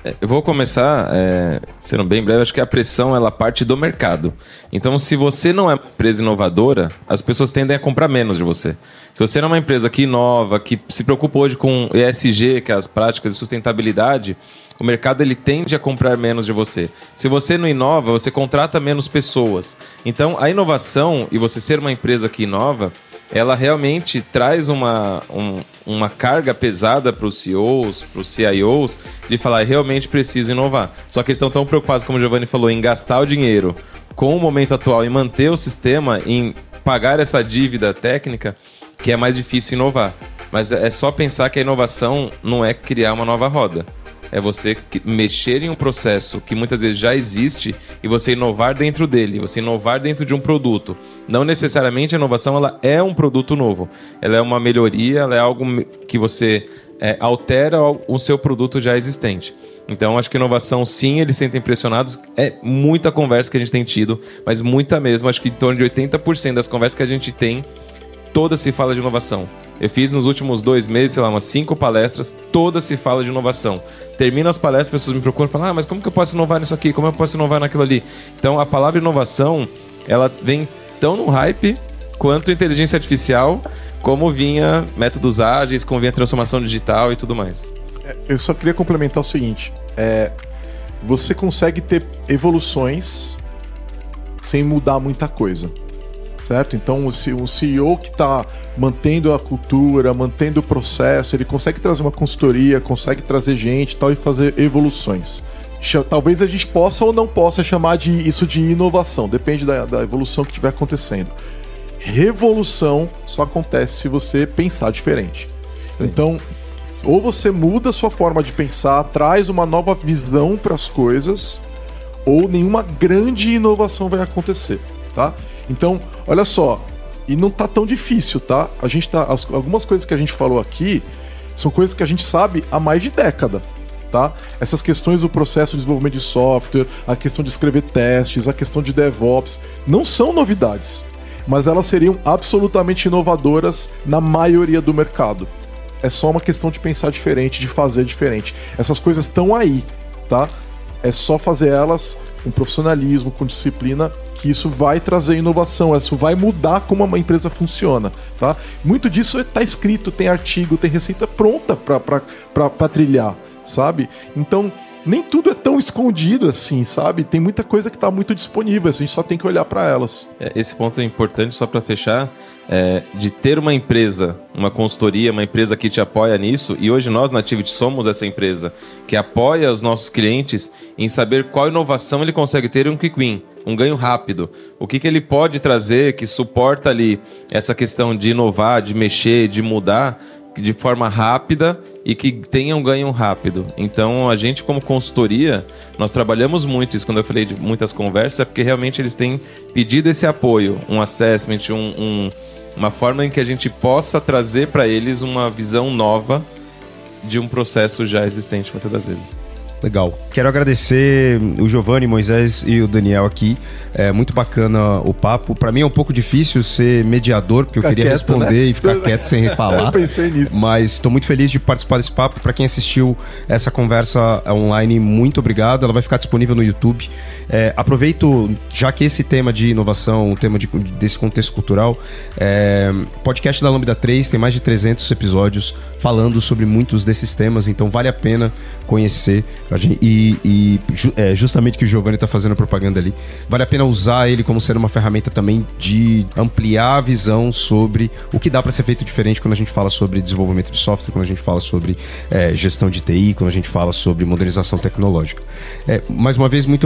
É, eu vou começar, é, sendo bem breve, acho que a pressão ela parte do mercado. Então, se você não é uma empresa inovadora, as pessoas tendem a comprar menos de você. Se você não é uma empresa que inova, que se preocupa hoje com ESG, que é as práticas de sustentabilidade, o mercado ele tende a comprar menos de você. Se você não inova, você contrata menos pessoas. Então, a inovação e você ser uma empresa que inova, ela realmente traz uma, um, uma carga pesada para os CEOs, para os CIOs, de falar, realmente preciso inovar. Só que eles estão tão preocupados, como o Giovanni falou, em gastar o dinheiro com o momento atual e manter o sistema, em pagar essa dívida técnica, que é mais difícil inovar. Mas é só pensar que a inovação não é criar uma nova roda é você mexer em um processo que muitas vezes já existe e você inovar dentro dele, você inovar dentro de um produto. Não necessariamente a inovação ela é um produto novo, ela é uma melhoria, ela é algo que você é, altera o seu produto já existente. Então, acho que inovação, sim, eles sentem impressionados. É muita conversa que a gente tem tido, mas muita mesmo. Acho que em torno de 80% das conversas que a gente tem, todas se fala de inovação. Eu fiz nos últimos dois meses, sei lá, umas cinco palestras, todas se fala de inovação. Termina as palestras, as pessoas me procuram e falam: Ah, mas como que eu posso inovar nisso aqui? Como eu posso inovar naquilo ali? Então a palavra inovação, ela vem tão no hype quanto inteligência artificial, como vinha métodos ágeis, como vinha transformação digital e tudo mais. É, eu só queria complementar o seguinte: é, você consegue ter evoluções sem mudar muita coisa certo? Então, o CEO que está mantendo a cultura, mantendo o processo, ele consegue trazer uma consultoria, consegue trazer gente tal e fazer evoluções. Talvez a gente possa ou não possa chamar de isso de inovação, depende da, da evolução que estiver acontecendo. Revolução só acontece se você pensar diferente. Sim. Então, ou você muda a sua forma de pensar, traz uma nova visão para as coisas, ou nenhuma grande inovação vai acontecer, tá? Então, olha só, e não tá tão difícil, tá? A gente tá. As, algumas coisas que a gente falou aqui são coisas que a gente sabe há mais de década. Tá? Essas questões do processo de desenvolvimento de software, a questão de escrever testes, a questão de DevOps, não são novidades, mas elas seriam absolutamente inovadoras na maioria do mercado. É só uma questão de pensar diferente, de fazer diferente. Essas coisas estão aí, tá? É só fazer elas com profissionalismo, com disciplina que isso vai trazer inovação, isso vai mudar como uma empresa funciona, tá? Muito disso está escrito, tem artigo, tem receita pronta para trilhar, sabe? Então, nem tudo é tão escondido assim, sabe? Tem muita coisa que está muito disponível, a gente só tem que olhar para elas. É, esse ponto é importante, só para fechar, é, de ter uma empresa, uma consultoria, uma empresa que te apoia nisso, e hoje nós na Activity somos essa empresa que apoia os nossos clientes em saber qual inovação ele consegue ter em um quick win um ganho rápido. O que, que ele pode trazer que suporta ali essa questão de inovar, de mexer, de mudar de forma rápida e que tenha um ganho rápido. Então, a gente como consultoria, nós trabalhamos muito isso. Quando eu falei de muitas conversas, é porque realmente eles têm pedido esse apoio, um assessment, um, um uma forma em que a gente possa trazer para eles uma visão nova de um processo já existente muitas das vezes. Legal. Quero agradecer o Giovanni, Moisés e o Daniel aqui. É muito bacana o papo. Para mim é um pouco difícil ser mediador, porque ficar eu queria quieto, responder né? e ficar quieto sem falar. eu pensei nisso. Mas estou muito feliz de participar desse papo. Para quem assistiu essa conversa online, muito obrigado. Ela vai ficar disponível no YouTube. É, aproveito, já que esse tema de inovação, o tema de, desse contexto cultural, é, podcast da Lambda 3 tem mais de 300 episódios falando sobre muitos desses temas, então vale a pena conhecer. E, e é, justamente que o Giovanni está fazendo propaganda ali, vale a pena usar ele como sendo uma ferramenta também de ampliar a visão sobre o que dá para ser feito diferente quando a gente fala sobre desenvolvimento de software, quando a gente fala sobre é, gestão de TI, quando a gente fala sobre modernização tecnológica. É, mais uma vez, muito